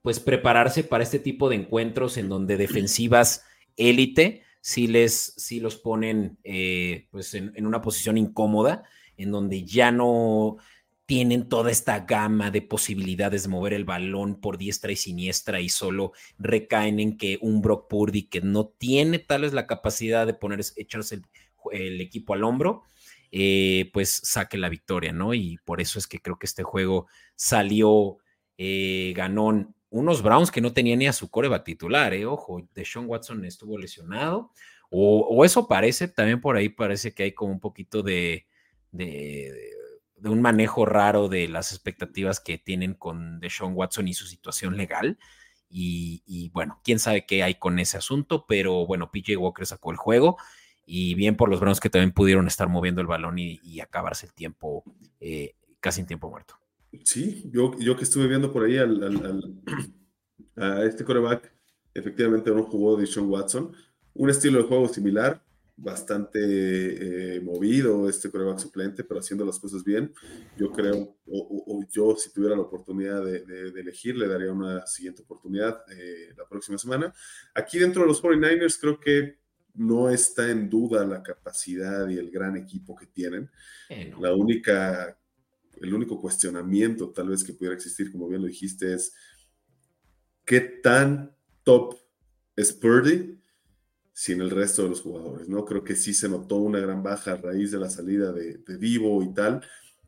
pues prepararse para este tipo de encuentros en donde defensivas élite sí les sí los ponen eh, pues en, una posición incómoda en donde ya no tienen toda esta gama de posibilidades de mover el balón por diestra y siniestra y solo recaen en que un Brock Purdy que no tiene tal vez la capacidad de poner echarse el, el equipo al hombro, eh, pues saque la victoria, ¿no? Y por eso es que creo que este juego salió eh, ganón. Unos Browns que no tenían ni a su coreback titular, ¿eh? Ojo, Deshaun Watson estuvo lesionado, o, eso parece, también por ahí parece que hay como un poquito de, de, un manejo raro de las expectativas que tienen con Deshaun Watson y su situación legal. Y, y, bueno, quién sabe qué hay con ese asunto, pero bueno, PJ Walker sacó el juego y bien por los Browns que también pudieron estar moviendo el balón y, acabarse el tiempo eh, casi en tiempo muerto. Sí, yo, yo que estuve viendo por ahí a este coreback, efectivamente no jugó Deshaun Watson, un estilo de juego similar, bastante eh, movido este coreback suplente, pero haciendo las cosas bien. Yo creo, o, yo si tuviera la oportunidad de, elegir, le daría una siguiente oportunidad eh, la próxima semana. Aquí dentro de los 49ers creo que no está en duda la capacidad y el gran equipo que tienen. La única, el único cuestionamiento tal vez que pudiera existir, como bien lo dijiste, es qué tan top es Purdy sin el resto de los jugadores, ¿no? Creo que sí se notó una gran baja a raíz de la salida de, de Divo y tal.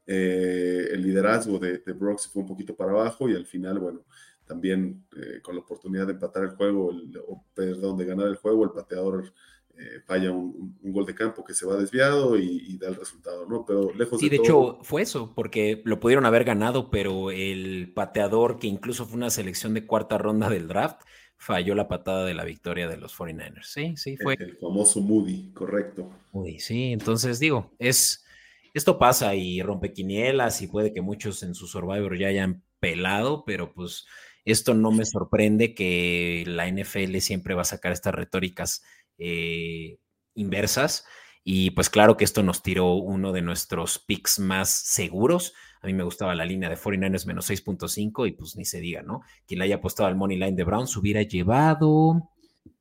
Eh, el liderazgo de, de Brooks fue un poquito para abajo y al final, bueno, también eh, con la oportunidad de empatar el juego, o perdón, de ganar el juego, el pateador eh, falla un, gol de campo que se va desviado y, da el resultado, ¿no? Pero lejos sí, de, hecho fue eso, porque lo pudieron haber ganado, pero el pateador, que incluso fue una selección de cuarta ronda del draft, falló la patada de la victoria de los 49ers. Sí, sí, fue. El, famoso Moody, correcto. Moody, sí, entonces digo, es, esto pasa y rompe quinielas y puede que muchos en su Survivor ya hayan pelado, pero pues esto no me sorprende que la NFL siempre va a sacar estas retóricas eh, inversas. Y pues claro que esto nos tiró uno de nuestros picks más seguros. A mí me gustaba la línea de 49ers menos 6.5 y pues ni se diga, ¿no? Quien le haya apostado al money line de Browns hubiera llevado,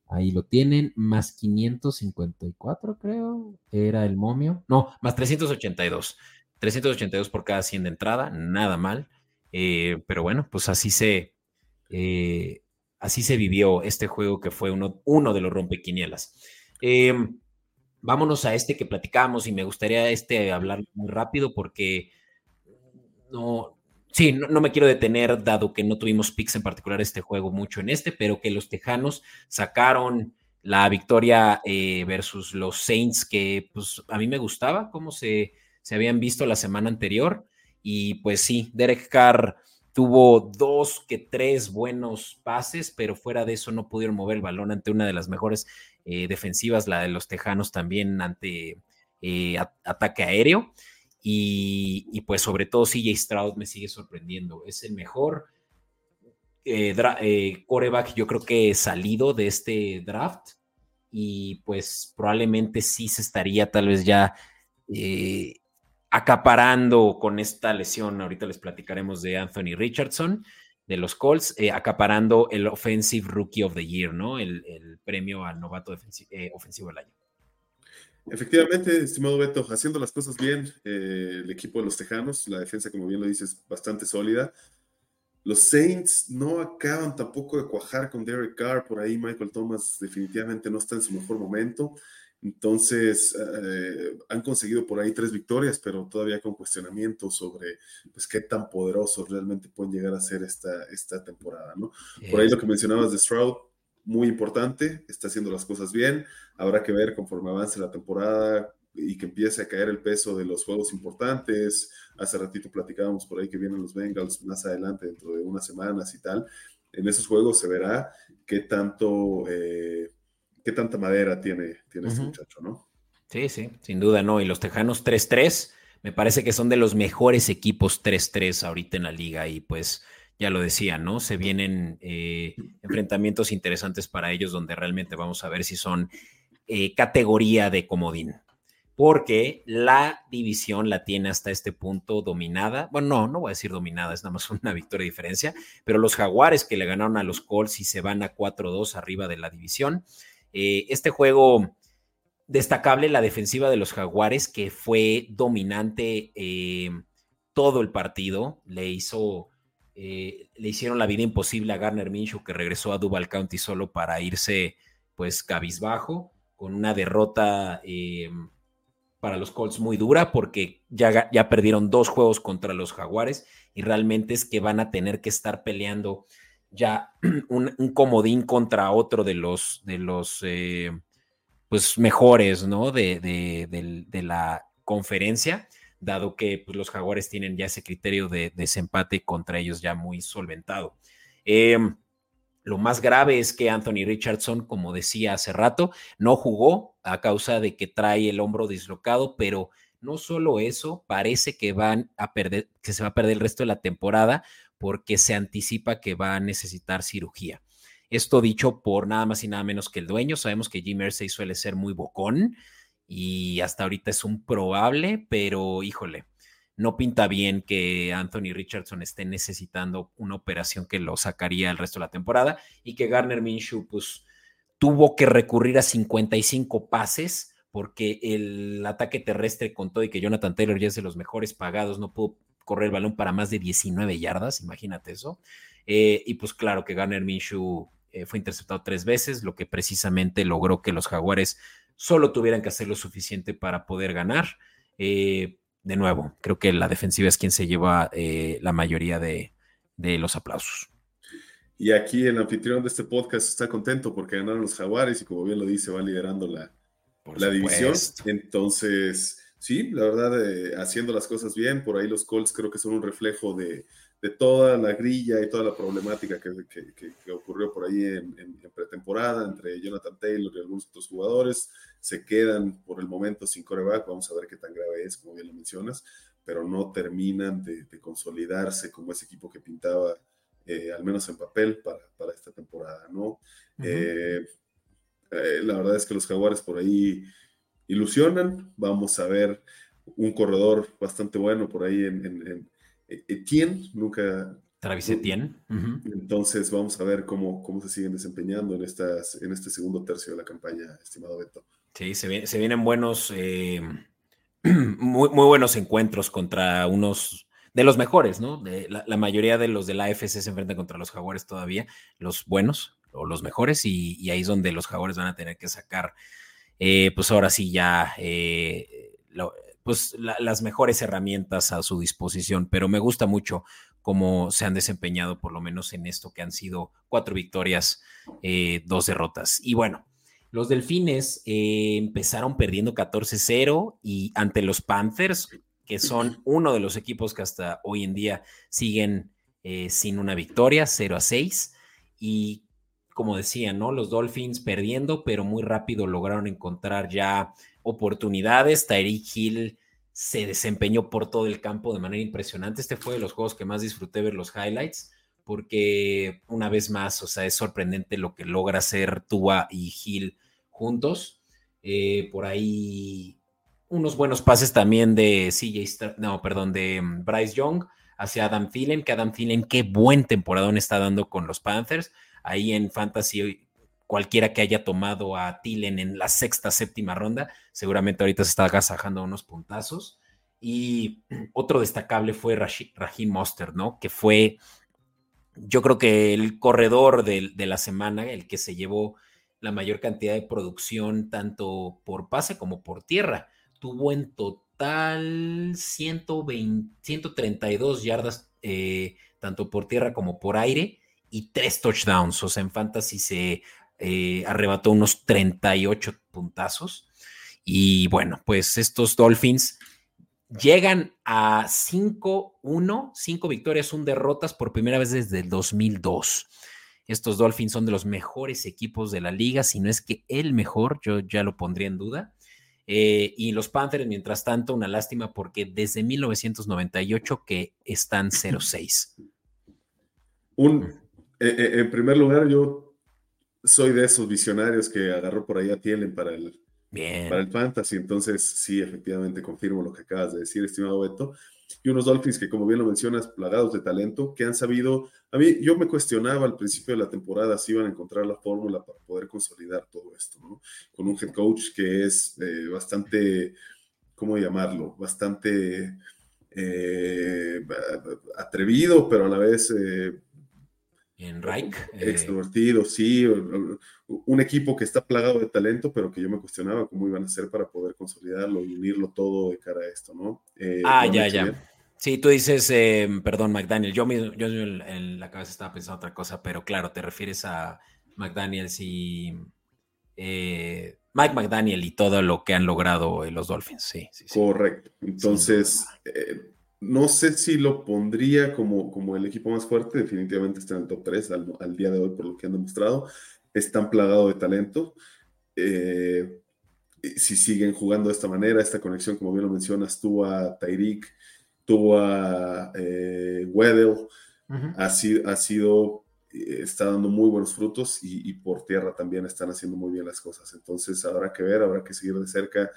ahí lo tienen, más 554 creo, era el momio. No, más 382. 382 por cada 100 de entrada, nada mal. Eh, pero bueno, pues así se, eh, así se vivió este juego que fue uno, de los rompequinielas. Eh, vámonos a este que platicamos y me gustaría este hablar muy rápido porque no, sí, no, me quiero detener dado que no tuvimos picks en particular este juego mucho en este, pero que los Tejanos sacaron la victoria eh, versus los Saints que pues a mí me gustaba cómo se, se habían visto la semana anterior y pues sí, Derek Carr tuvo dos que tres buenos pases, pero fuera de eso no pudieron mover el balón ante una de las mejores eh, defensivas, la de los Tejanos también ante eh, ataque aéreo. Y, pues sobre todo CJ Stroud me sigue sorprendiendo. Es el mejor eh, coreback yo creo que salido de este draft. Y pues probablemente sí se estaría tal vez ya acaparando con esta lesión. Ahorita les platicaremos de Anthony Richardson de los Colts, eh, acaparando el Offensive Rookie of the Year, ¿no? El, premio al novato eh, ofensivo del año. Efectivamente, estimado Beto, haciendo las cosas bien, eh, el equipo de los Tejanos, la defensa, como bien lo dices, bastante sólida. Los Saints no acaban tampoco de cuajar con Derek Carr, por ahí Michael Thomas definitivamente no está en su mejor momento. Entonces, eh, han conseguido por ahí tres victorias, pero todavía con cuestionamiento sobre pues, qué tan poderosos realmente pueden llegar a ser esta, esta temporada, ¿no? Por ahí lo que mencionabas de Stroud, muy importante, está haciendo las cosas bien, habrá que ver conforme avance la temporada y que empiece a caer el peso de los juegos importantes. Hace ratito platicábamos por ahí que vienen los Bengals más adelante, dentro de unas semanas y tal. En esos juegos se verá qué tanto... Eh, qué tanta madera tiene, tiene este muchacho, ¿no? Sí, sí, sin duda no. Y los Tejanos 3-3, me parece que son de los mejores equipos 3-3 ahorita en la liga y pues ya lo decía, ¿no? Se vienen eh, enfrentamientos interesantes para ellos donde realmente vamos a ver si son eh, categoría de comodín. Porque la división la tiene hasta este punto dominada. Bueno, no, no voy a decir dominada, es nada más una victoria de diferencia, pero los Jaguares que le ganaron a los Colts y se van a 4-2 arriba de la división. Eh, este juego destacable, la defensiva de los Jaguares, que fue dominante eh, todo el partido, le hizo, eh, le hicieron la vida imposible a Garner Minshew, que regresó a Duval County solo para irse, pues, cabizbajo, con una derrota para los Colts muy dura, porque ya, ya perdieron dos juegos contra los Jaguares y realmente es que van a tener que estar peleando ya un, comodín contra otro de los, de los eh, pues mejores, ¿no? De, de, la conferencia, dado que pues, los jaguares tienen ya ese criterio de, desempate contra ellos ya muy solventado. Em, lo más grave es que Anthony Richardson, como decía hace rato, no jugó a causa de que trae el hombro dislocado, pero no solo eso, parece que van a perder, que se va a perder el resto de la temporada porque se anticipa que va a necesitar cirugía. Esto dicho por nada más y nada menos que el dueño. Sabemos que Jim Irsay suele ser muy bocón y hasta ahorita es un probable, pero híjole, no pinta bien que Anthony Richardson esté necesitando una operación que lo sacaría el resto de la temporada y que Garner Minshew pues tuvo que recurrir a 55 pases porque el ataque terrestre con todo y que Jonathan Taylor ya es de los mejores pagados, no pudo correr el balón para más de 19 yardas, imagínate eso. Eh, y pues claro que Garner Minshew eh, fue interceptado tres veces, lo que precisamente logró que los jaguares solo tuvieran que hacer lo suficiente para poder ganar. Eh, de nuevo, creo que la defensiva es quien se lleva la mayoría de, los aplausos. Y aquí el anfitrión de este podcast está contento porque ganaron los jaguares y como bien lo dice, va liderando la, la división. Entonces, sí, la verdad, eh, haciendo las cosas bien, por ahí los Colts creo que son un reflejo de, toda la grilla y toda la problemática que, ocurrió por ahí en, pretemporada entre Jonathan Taylor y algunos otros jugadores. Se quedan por el momento sin coreback. Vamos a ver qué tan grave es, como bien lo mencionas, pero no terminan de, consolidarse como ese equipo que pintaba, eh, al menos en papel, para, para esta temporada, ¿no? Eh, la verdad es que los Jaguares por ahí ilusionan. Vamos a ver un corredor bastante bueno por ahí en, en, Etienne, nunca. Travis Etienne. Entonces vamos a ver cómo, cómo se siguen desempeñando en, estas, en este segundo tercio de la campaña, estimado Beto. Sí, se, se vienen buenos, eh, muy, muy, buenos encuentros contra unos de los mejores, ¿no? De, la, mayoría de los de la AFC se enfrentan contra los Jaguares todavía, los buenos o los mejores, y, ahí es donde los Jaguares van a tener que sacar, eh, pues ahora sí ya, eh, pues las mejores herramientas a su disposición, pero me gusta mucho cómo se han desempeñado, por lo menos en esto que han sido cuatro victorias, eh, dos derrotas. Y bueno, los Delfines empezaron perdiendo 14-0 y ante los Panthers, que son uno de los equipos que hasta hoy en día siguen sin una victoria, 0 6. Y como decía, ¿no? Los Dolphins perdiendo, pero muy rápido lograron encontrar ya oportunidades. Tyreek Hill se desempeñó por todo el campo de manera impresionante. Este fue de los juegos que más disfruté ver los highlights, porque una vez más, o sea, es sorprendente lo que logra hacer Tua y Hill juntos. Eh, por ahí unos buenos pases también de CJ, no, perdón, de mm, Bryce Young hacia Adam Thielen, que Adam Thielen, qué buen temporada está dando con los Panthers. Ahí en Fantasy cualquiera que haya tomado a Tillen en la sexta, séptima ronda, seguramente ahorita se está agasajando unos puntazos. Y otro destacable fue Raheem Monster, ¿no? Que fue, yo creo que el corredor de, la semana, el que se llevó la mayor cantidad de producción, tanto por pase como por tierra. Tuvo en total 120, 132 yardas, eh, tanto por tierra como por aire, y tres touchdowns. O sea, en fantasy se eh, arrebató unos 38 puntazos. Y bueno, pues estos Dolphins llegan a 5-1, 5 victorias, 1 derrotas por primera vez desde el 2002. Estos Dolphins son de los mejores equipos de la liga, si no es que el mejor, yo ya lo pondría en duda. Eh, y los Panthers, mientras tanto, una lástima porque desde 1998 que están 0-6. Un, eh, en primer lugar, yo soy de esos visionarios que agarró por ahí a Tielen para el, para el Fantasy. Entonces, sí, efectivamente confirmo lo que acabas de decir, estimado Beto. Y unos Dolphins que, como bien lo mencionas, plagados de talento, que han sabido. A mí, yo me cuestionaba al principio de la temporada si iban a encontrar la fórmula para poder consolidar todo esto, ¿no? Con un head coach que es eh, bastante, ¿cómo llamarlo? Bastante eh, atrevido, pero a la vez eh, en Reich. Eh, extrovertido, sí. Un equipo que está plagado de talento, pero que yo me cuestionaba cómo iban a hacer para poder consolidarlo y unirlo todo de cara a esto, ¿no? Eh, ah, ya, ya. Sí, tú dices, em, perdón, McDaniel. Yo, yo en la cabeza estaba pensando otra cosa, pero claro, te refieres a McDaniels y eh, Mike McDaniel y todo lo que han logrado los Dolphins. Sí, sí, Correcto. Entonces, no sé si lo pondría como, como el equipo más fuerte, definitivamente está en el top 3 al, día de hoy por lo que han demostrado. Están plagados de talento. Eh, si siguen jugando de esta manera, esta conexión, como bien lo mencionas, tuvo a Tyreek, tuvo a eh, Weddell, ha, sido, ha sido, eh, está dando muy buenos frutos y, y, por tierra también están haciendo muy bien las cosas. Entonces habrá que ver, habrá que seguir de cerca,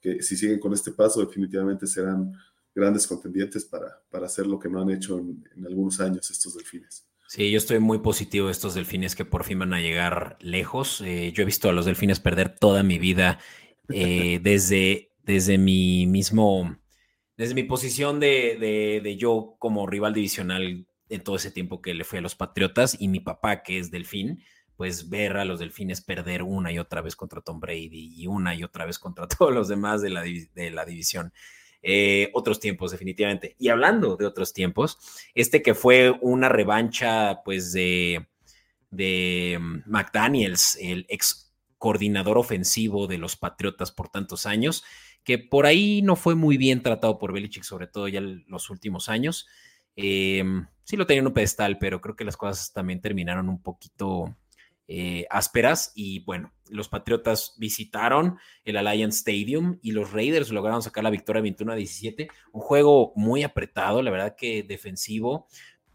que si siguen con este paso, definitivamente serán grandes contendientes para, para hacer lo que no han hecho en, algunos años estos delfines. Sí, yo estoy muy positivo de estos delfines que por fin van a llegar lejos. Eh, yo he visto a los delfines perder toda mi vida eh, desde, desde mi mismo, desde mi posición de, de, yo como rival divisional en todo ese tiempo que le fui a los Patriotas y mi papá que es delfín, pues ver a los delfines perder una y otra vez contra Tom Brady y una y otra vez contra todos los demás de la, de la división. Eh, otros tiempos, definitivamente. Y hablando de otros tiempos, este que fue una revancha, pues, de, de mm, McDaniels, el ex coordinador ofensivo de los Patriotas por tantos años, que por ahí no fue muy bien tratado por Belichick, sobre todo ya en los últimos años. Em, sí lo tenía en un pedestal, pero creo que las cosas también terminaron un poquito eh, ásperas. Y bueno, los Patriotas visitaron el Alliance Stadium y los Raiders lograron sacar la victoria 21 a 17. Un juego muy apretado, la verdad que defensivo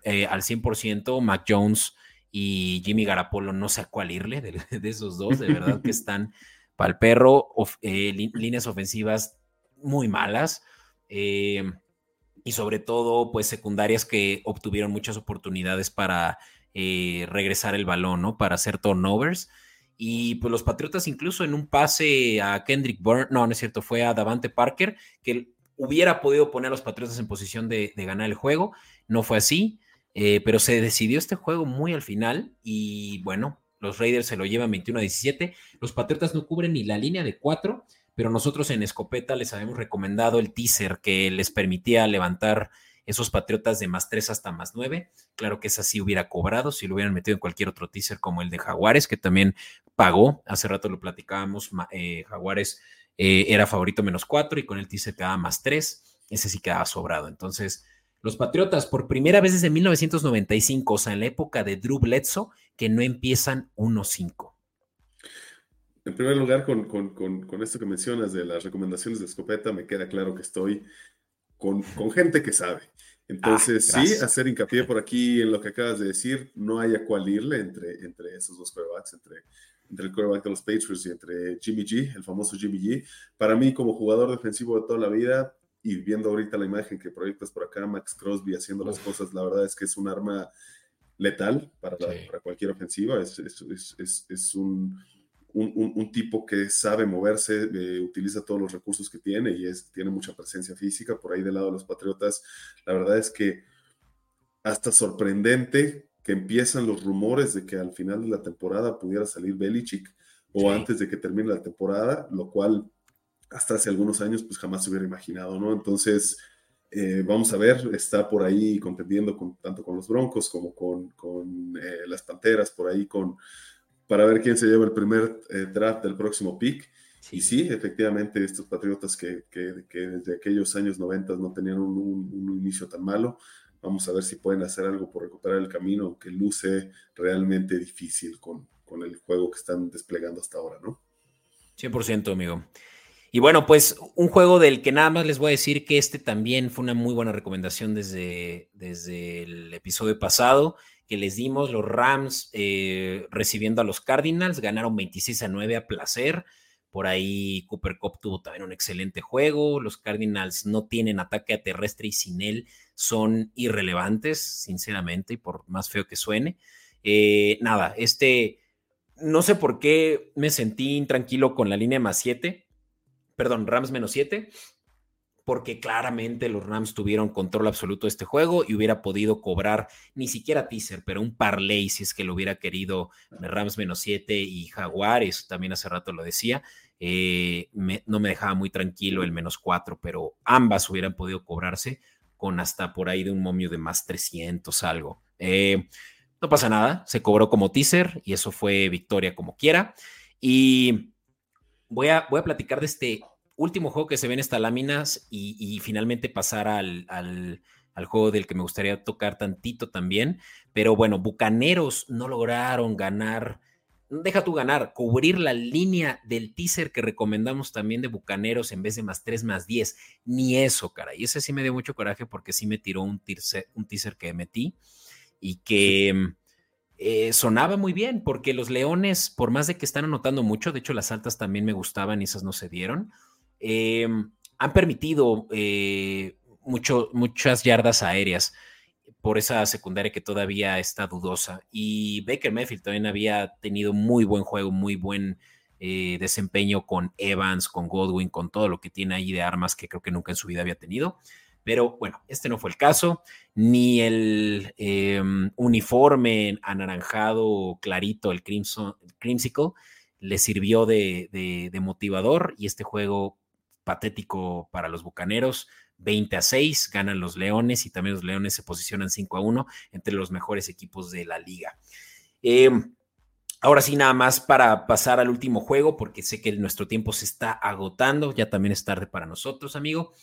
eh, al 100%. Mac Jones y Jimmy Garapolo no sé a cuál irle de, esos dos, de verdad que están para el perro. Eh, líneas ofensivas muy malas. y sobre todo, pues secundarias que obtuvieron muchas oportunidades para eh, regresar el balón, ¿no? Para hacer turnovers. Y pues los Patriotas incluso en un pase a Kendrick Byrne, no, no es cierto, fue a Davante Parker, que hubiera podido poner a los Patriotas en posición de, ganar el juego. No fue así, eh, pero se decidió este juego muy al final y bueno, los Raiders se lo llevan 21 a 17. Los Patriotas no cubren ni la línea de 4, pero nosotros en Escopeta les habíamos recomendado el teaser que les permitía levantar esos Patriotas de más 3 hasta más 9. Claro que esa sí hubiera cobrado si lo hubieran metido en cualquier otro teaser como el de Jaguares, que también pagó. Hace rato lo platicábamos, eh, Jaguares eh, era favorito menos 4 y con el teaser quedaba más 3. Ese sí quedaba sobrado. Entonces, los Patriotas, por primera vez desde 1995, o sea, en la época de Drew Bledsoe, que no empiezan 1-5. En primer lugar, con, con, esto que mencionas de las recomendaciones de escopeta, me queda claro que estoy con, gente que sabe. Entonces, ah, sí, hacer hincapié por aquí en lo que acabas de decir, no hay a cuál irle entre, entre esos dos quarterbacks, entre, entre el quarterback de los Patriots y entre Jimmy G, el famoso Jimmy G. Para mí, como jugador defensivo de toda la vida, y viendo ahorita la imagen que proyectas por acá, Max Crosby haciendo las cosas, la verdad es que es un arma letal para, para cualquier ofensiva, es, es, es, es un un, tipo que sabe moverse, eh, utiliza todos los recursos que tiene y es, tiene mucha presencia física. Por ahí del lado de los Patriotas, la verdad es que hasta sorprendente que empiezan los rumores de que al final de la temporada pudiera salir Belichick o antes de que termine la temporada, lo cual hasta hace algunos años pues jamás se hubiera imaginado, ¿no? Entonces, eh, vamos a ver, está por ahí contendiendo con, tanto con los Broncos como con, con eh, las Panteras, por ahí con para ver quién se lleva el primer eh, draft del próximo pick. Y sí, efectivamente, estos Patriotas que, desde aquellos años 90 no tenían un, inicio tan malo, vamos a ver si pueden hacer algo por recuperar el camino, aunque luce realmente difícil con, con el juego que están desplegando hasta ahora, ¿no? 100%, amigo. Y bueno, pues un juego del que nada más les voy a decir que este también fue una muy buena recomendación desde, desde el episodio pasado que les dimos, los Rams eh, recibiendo a los Cardinals, ganaron 26 a 9 a placer. Por ahí Cooper Cup tuvo también un excelente juego. Los Cardinals no tienen ataque terrestre y sin él son irrelevantes, sinceramente, y por más feo que suene. Eh, nada, este, no sé por qué me sentí intranquilo con la línea más 7, perdón, Rams menos 7 porque claramente los Rams tuvieron control absoluto de este juego y hubiera podido cobrar ni siquiera teaser, pero un parlay si es que lo hubiera querido Rams menos 7 y Jaguares, también hace rato lo decía. Eh, no me dejaba muy tranquilo el menos 4, pero ambas hubieran podido cobrarse con hasta por ahí de un momio de más 300 algo. Eh, no pasa nada, se cobró como teaser y eso fue victoria como quiera. Y voy a, voy a platicar de este último juego que se ve en estas láminas y, finalmente pasar al, juego del que me gustaría tocar tantito también. Pero bueno, Bucaneros no lograron ganar. Deja tú ganar, cubrir la línea del teaser que recomendamos también de Bucaneros en vez de más 3 más 10. Ni eso, cara. Y ese sí me dio mucho coraje porque sí me tiró un teaser, un teaser que metí y que eh, sonaba muy bien porque los Leones, por más de que están anotando mucho, de hecho las altas también me gustaban y esas no se dieron eh, han permitido eh, mucho, muchas yardas aéreas por esa secundaria que todavía está dudosa. Y Baker Mayfield también había tenido muy buen juego, muy buen eh, desempeño con Evans, con Godwin, con todo lo que tiene ahí de armas que creo que nunca en su vida había tenido. Pero bueno, este no fue el caso, ni el uniforme anaranjado clarito, el Crimson, Crimsicle, le sirvió de motivador y este juego patético para los Bucaneros. 20 a 6, ganan los Leones y también los Leones se posicionan 5 a 1 entre los mejores equipos de la liga. Em, ahora sí, nada más para pasar al último juego, porque sé que nuestro tiempo se está agotando, ya también es tarde para nosotros, amigo.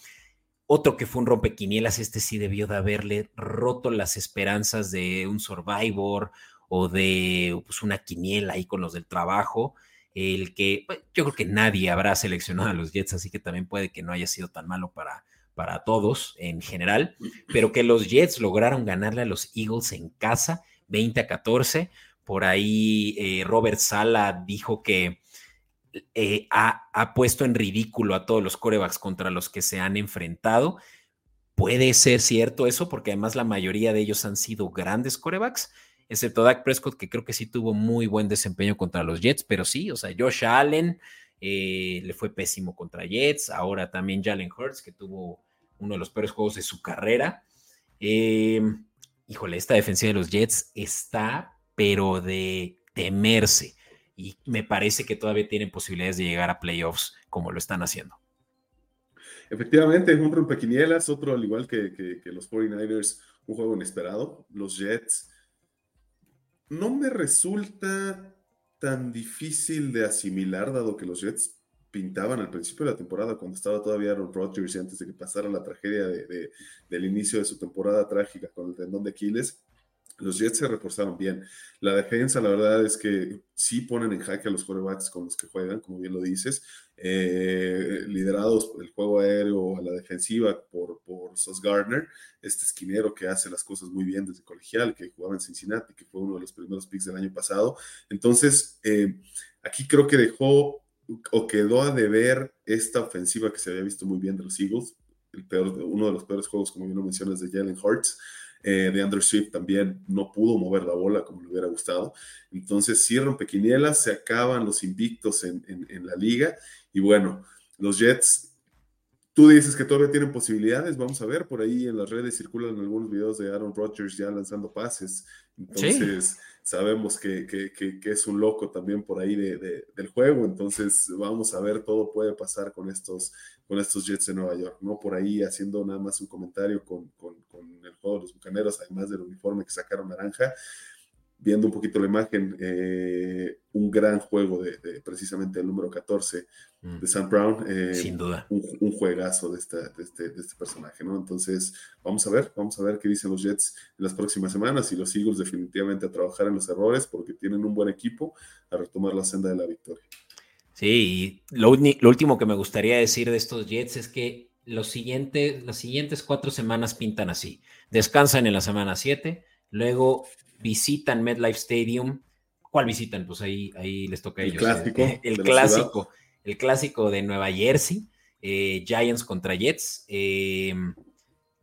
Otro que fue un rompequinielas, este sí debió de haberle roto las esperanzas de un Survivor o de pues, una quiniela ahí con los del trabajo, el que pues, yo creo que nadie habrá seleccionado a los Jets, así que también puede que no haya sido tan malo para, para todos en general, pero que los Jets lograron ganarle a los Eagles en casa 20 a 14. Por ahí eh, Robert Sala dijo que eh, ha, ha, puesto en ridículo a todos los corebacks contra los que se han enfrentado. Puede ser cierto eso, porque además la mayoría de ellos han sido grandes corebacks, excepto Dak Prescott, que creo que sí tuvo muy buen desempeño contra los Jets, pero sí, o sea, Josh Allen eh, le fue pésimo contra Jets, ahora también Jalen Hurts, que tuvo uno de los peores juegos de su carrera. Eh, híjole, esta defensiva de los Jets está, pero de temerse. Y me parece que todavía tienen posibilidades de llegar a playoffs como lo están haciendo. Efectivamente, un rompequinielas, otro al igual que, que los 49ers, un juego inesperado. Los Jets no me resulta tan difícil de asimilar, dado que los Jets pintaban al principio de la temporada, cuando estaba todavía Aaron Rodgers antes de que pasara la tragedia de, del inicio de su temporada trágica con el tendón de Aquiles, los Jets se reforzaron bien. La defensa, la verdad es que sí ponen en jaque a los quarterbacks con los que juegan, como bien lo dices, eh, liderados el juego aéreo a la defensiva por, por Sos Gardner, este esquinero que hace las cosas muy bien desde colegial, que jugaba en Cincinnati, que fue uno de los primeros picks del año pasado. Entonces, eh, aquí creo que dejó o quedó a deber esta ofensiva que se había visto muy bien de los Eagles, el peor, uno de los peores juegos, como bien lo mencionas, de Jalen Hurts. Eh, de Andrew Swift también no pudo mover la bola como le hubiera gustado. Entonces cierran pequinielas, se acaban los invictos en, en la liga y bueno, los Jets Tú dices que todavía tienen posibilidades, vamos a ver, por ahí en las redes circulan algunos videos de Aaron Rodgers ya lanzando pases, entonces sabemos que, que, es un loco también por ahí de, del juego, entonces vamos a ver, todo puede pasar con estos, con estos Jets de Nueva York, ¿no? Por ahí haciendo nada más un comentario con, con, con el juego de los Bucaneros, además del uniforme que sacaron naranja, viendo un poquito la imagen, eh, un gran juego de, precisamente el número 14 mm. de Sam Brown. Eh, Sin duda. Un, juegazo de, este, de, este, personaje, ¿no? Entonces, vamos a ver, vamos a ver qué dicen los Jets en las próximas semanas y los Eagles definitivamente a trabajar en los errores porque tienen un buen equipo a retomar la senda de la victoria. Sí, y lo, lo último que me gustaría decir de estos Jets es que los siguientes, las siguientes cuatro semanas pintan así. Descansan en la semana 7, luego visitan MetLife Stadium. ¿Cuál visitan? Pues ahí, ahí les toca a ellos. Clásico eh, el clásico. El clásico de Nueva Jersey. Eh, Giants contra Jets. Eh,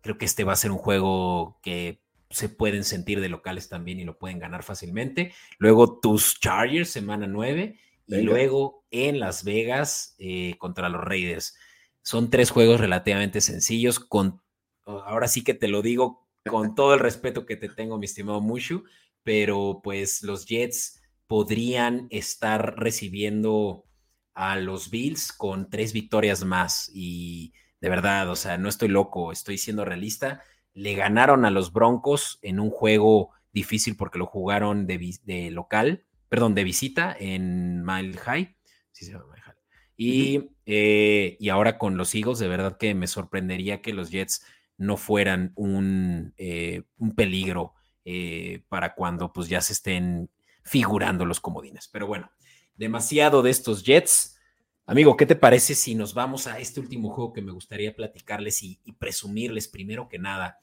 creo que este va a ser un juego que se pueden sentir de locales también y lo pueden ganar fácilmente. Luego tus Chargers, semana 9. Y luego en Las Vegas contra los Raiders. Son tres juegos relativamente sencillos. Con, ahora sí que te lo digo con todo el respeto que te tengo, mi estimado Mushu, pero pues los Jets podrían estar recibiendo a los Bills con tres victorias más y de verdad, o sea, no estoy loco, estoy siendo realista. Le ganaron a los Broncos en un juego difícil porque lo jugaron de, local, perdón, de visita en Mile High. Sí, se llama Mile High. Y, eh, y ahora con los Eagles, de verdad que me sorprendería que los Jets no fueran un, eh, un peligro eh, para cuando pues ya se estén figurando los comodines. Pero bueno, demasiado de estos Jets. Amigo, ¿qué te parece si nos vamos a este último juego que me gustaría platicarles y, presumirles primero que nada?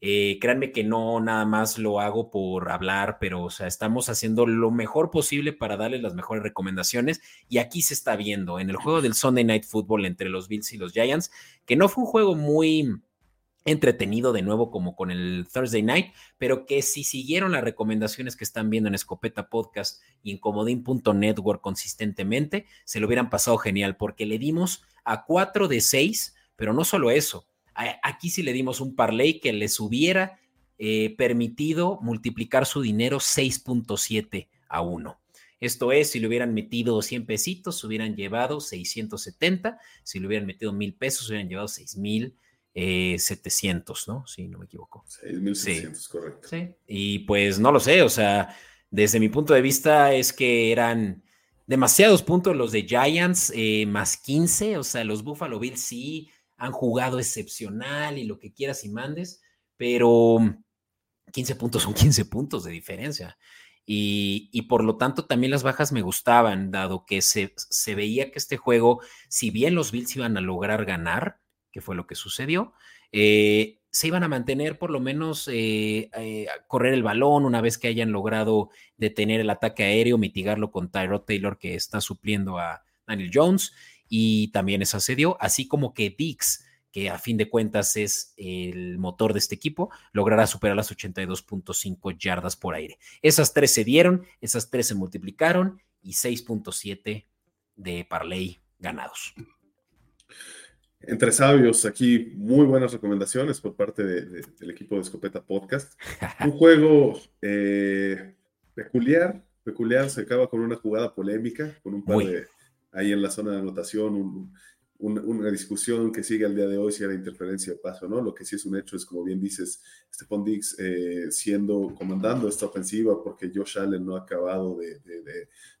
Eh, créanme que no nada más lo hago por hablar, pero o sea, estamos haciendo lo mejor posible para darles las mejores recomendaciones y aquí se está viendo en el juego del Sunday Night Football entre los Bills y los Giants, que no fue un juego muy, entretenido de nuevo como con el Thursday Night, pero que si siguieron las recomendaciones que están viendo en Escopeta Podcast y en comodín.network consistentemente, se lo hubieran pasado genial porque le dimos a 4 de 6, pero no solo eso, aquí sí le dimos un parlay que les hubiera eh, permitido multiplicar su dinero 6.7 a 1. Esto es, si le hubieran metido 100 pesitos, hubieran llevado 670, si le hubieran metido mil pesos, hubieran llevado 6 mil 700, eh, ¿no? Si no me equivoco. 6.700, correcto. Sí, y pues no lo sé, o sea, desde mi punto de vista es que eran demasiados puntos los de Giants, eh, más 15, o sea, los Buffalo Bills sí han jugado excepcional y lo que quieras y mandes, pero 15 puntos son 15 puntos de diferencia. Y, por lo tanto también las bajas me gustaban, dado que se, se, veía que este juego, si bien los Bills iban a lograr ganar, que fue lo que sucedió, eh, se iban a mantener por lo menos eh, eh, correr el balón una vez que hayan logrado detener el ataque aéreo, mitigarlo con Tyrod Taylor que está supliendo a Daniel Jones y también esa se dio, así como que Dix que a fin de cuentas es el motor de este equipo, logrará superar las 82.5 yardas por aire. Esas tres se dieron, esas tres se multiplicaron y 6.7 de parlay ganados. Entre sabios, aquí muy buenas recomendaciones por parte del equipo de Escopeta Podcast. Un juego eh, peculiar, peculiar, se acaba con una jugada polémica, con un par de ahí en la zona de anotación, un, una discusión que sigue al día de hoy si era interferencia o paso, ¿no? Lo que sí es un hecho es, como bien dices, Stephon Diggs eh, siendo, comandando esta ofensiva porque Josh Allen no ha acabado de,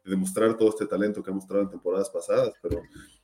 demostrar todo este talento que ha mostrado en temporadas pasadas, pero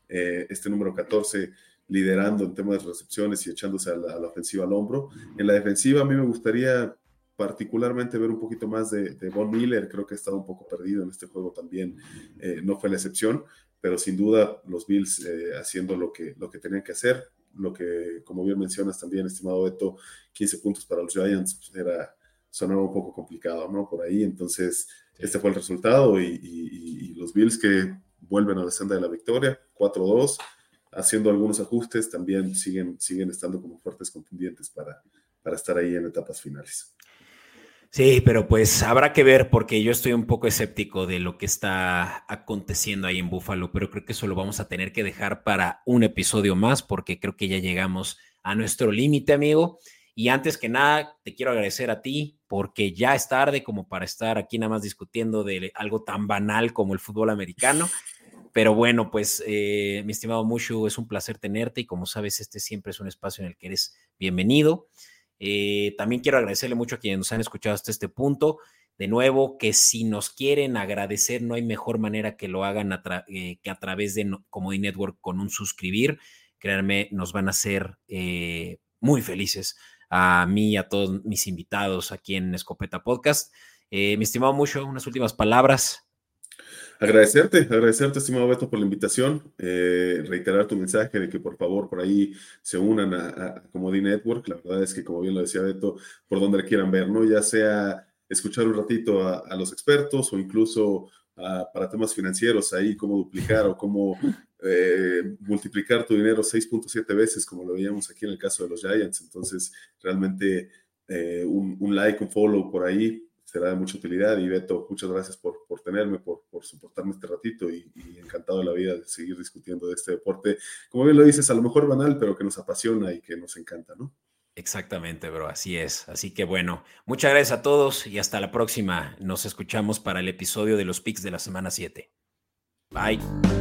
eh, este número 14 liderando en temas de recepciones y echándose a la, ofensiva al hombro. En la defensiva a mí me gustaría particularmente ver un poquito más de, Von Miller, creo que ha estado un poco perdido en este juego también, eh, no fue la excepción, pero sin duda los Bills eh, haciendo lo que, lo que tenían que hacer, lo que, como bien mencionas también, estimado Beto, 15 puntos para los Giants, pues, era, sonaba un poco complicado, ¿no? Por ahí, entonces, este fue el resultado y, los Bills que vuelven a la senda de la victoria, 4-2, haciendo algunos ajustes, también siguen, siguen estando como fuertes contendientes para, para estar ahí en etapas finales. Sí, pero pues habrá que ver porque yo estoy un poco escéptico de lo que está aconteciendo ahí en Búfalo, pero creo que eso lo vamos a tener que dejar para un episodio más porque creo que ya llegamos a nuestro límite, amigo. Y antes que nada, te quiero agradecer a ti porque ya es tarde como para estar aquí nada más discutiendo de algo tan banal como el fútbol americano. Pero bueno, pues eh, mi estimado Mushu, es un placer tenerte y como sabes, este siempre es un espacio en el que eres bienvenido. Eh, también quiero agradecerle mucho a quienes nos han escuchado hasta este punto. De nuevo, que si nos quieren agradecer, no hay mejor manera que lo hagan eh, que a través de Comedy Network con un suscribir. Créanme, nos van a hacer eh, muy felices a mí y a todos mis invitados aquí en Escopeta Podcast. mi estimado mucho, unas últimas palabras. Agradecerte, agradecerte, estimado Beto, por la invitación, eh, reiterar tu mensaje de que por favor por ahí se unan a, a Network. La verdad es que, como bien lo decía Beto, por donde quieran ver, ¿no? Ya sea escuchar un ratito a, los expertos o incluso para temas financieros, ahí cómo duplicar o cómo eh, multiplicar tu dinero 6.7 veces, como lo veíamos aquí en el caso de los Giants. Entonces, realmente eh, un, un like, un follow por ahí será de mucha utilidad. Y Beto, muchas gracias por, por tenerme, por, por soportarme este ratito y, encantado de la vida de seguir discutiendo de este deporte. Como bien lo dices, a lo mejor banal, pero que nos apasiona y que nos encanta, ¿no? Exactamente, bro, así es. Así que bueno, muchas gracias a todos y hasta la próxima. Nos escuchamos para el episodio de los Picks de la semana 7. Bye.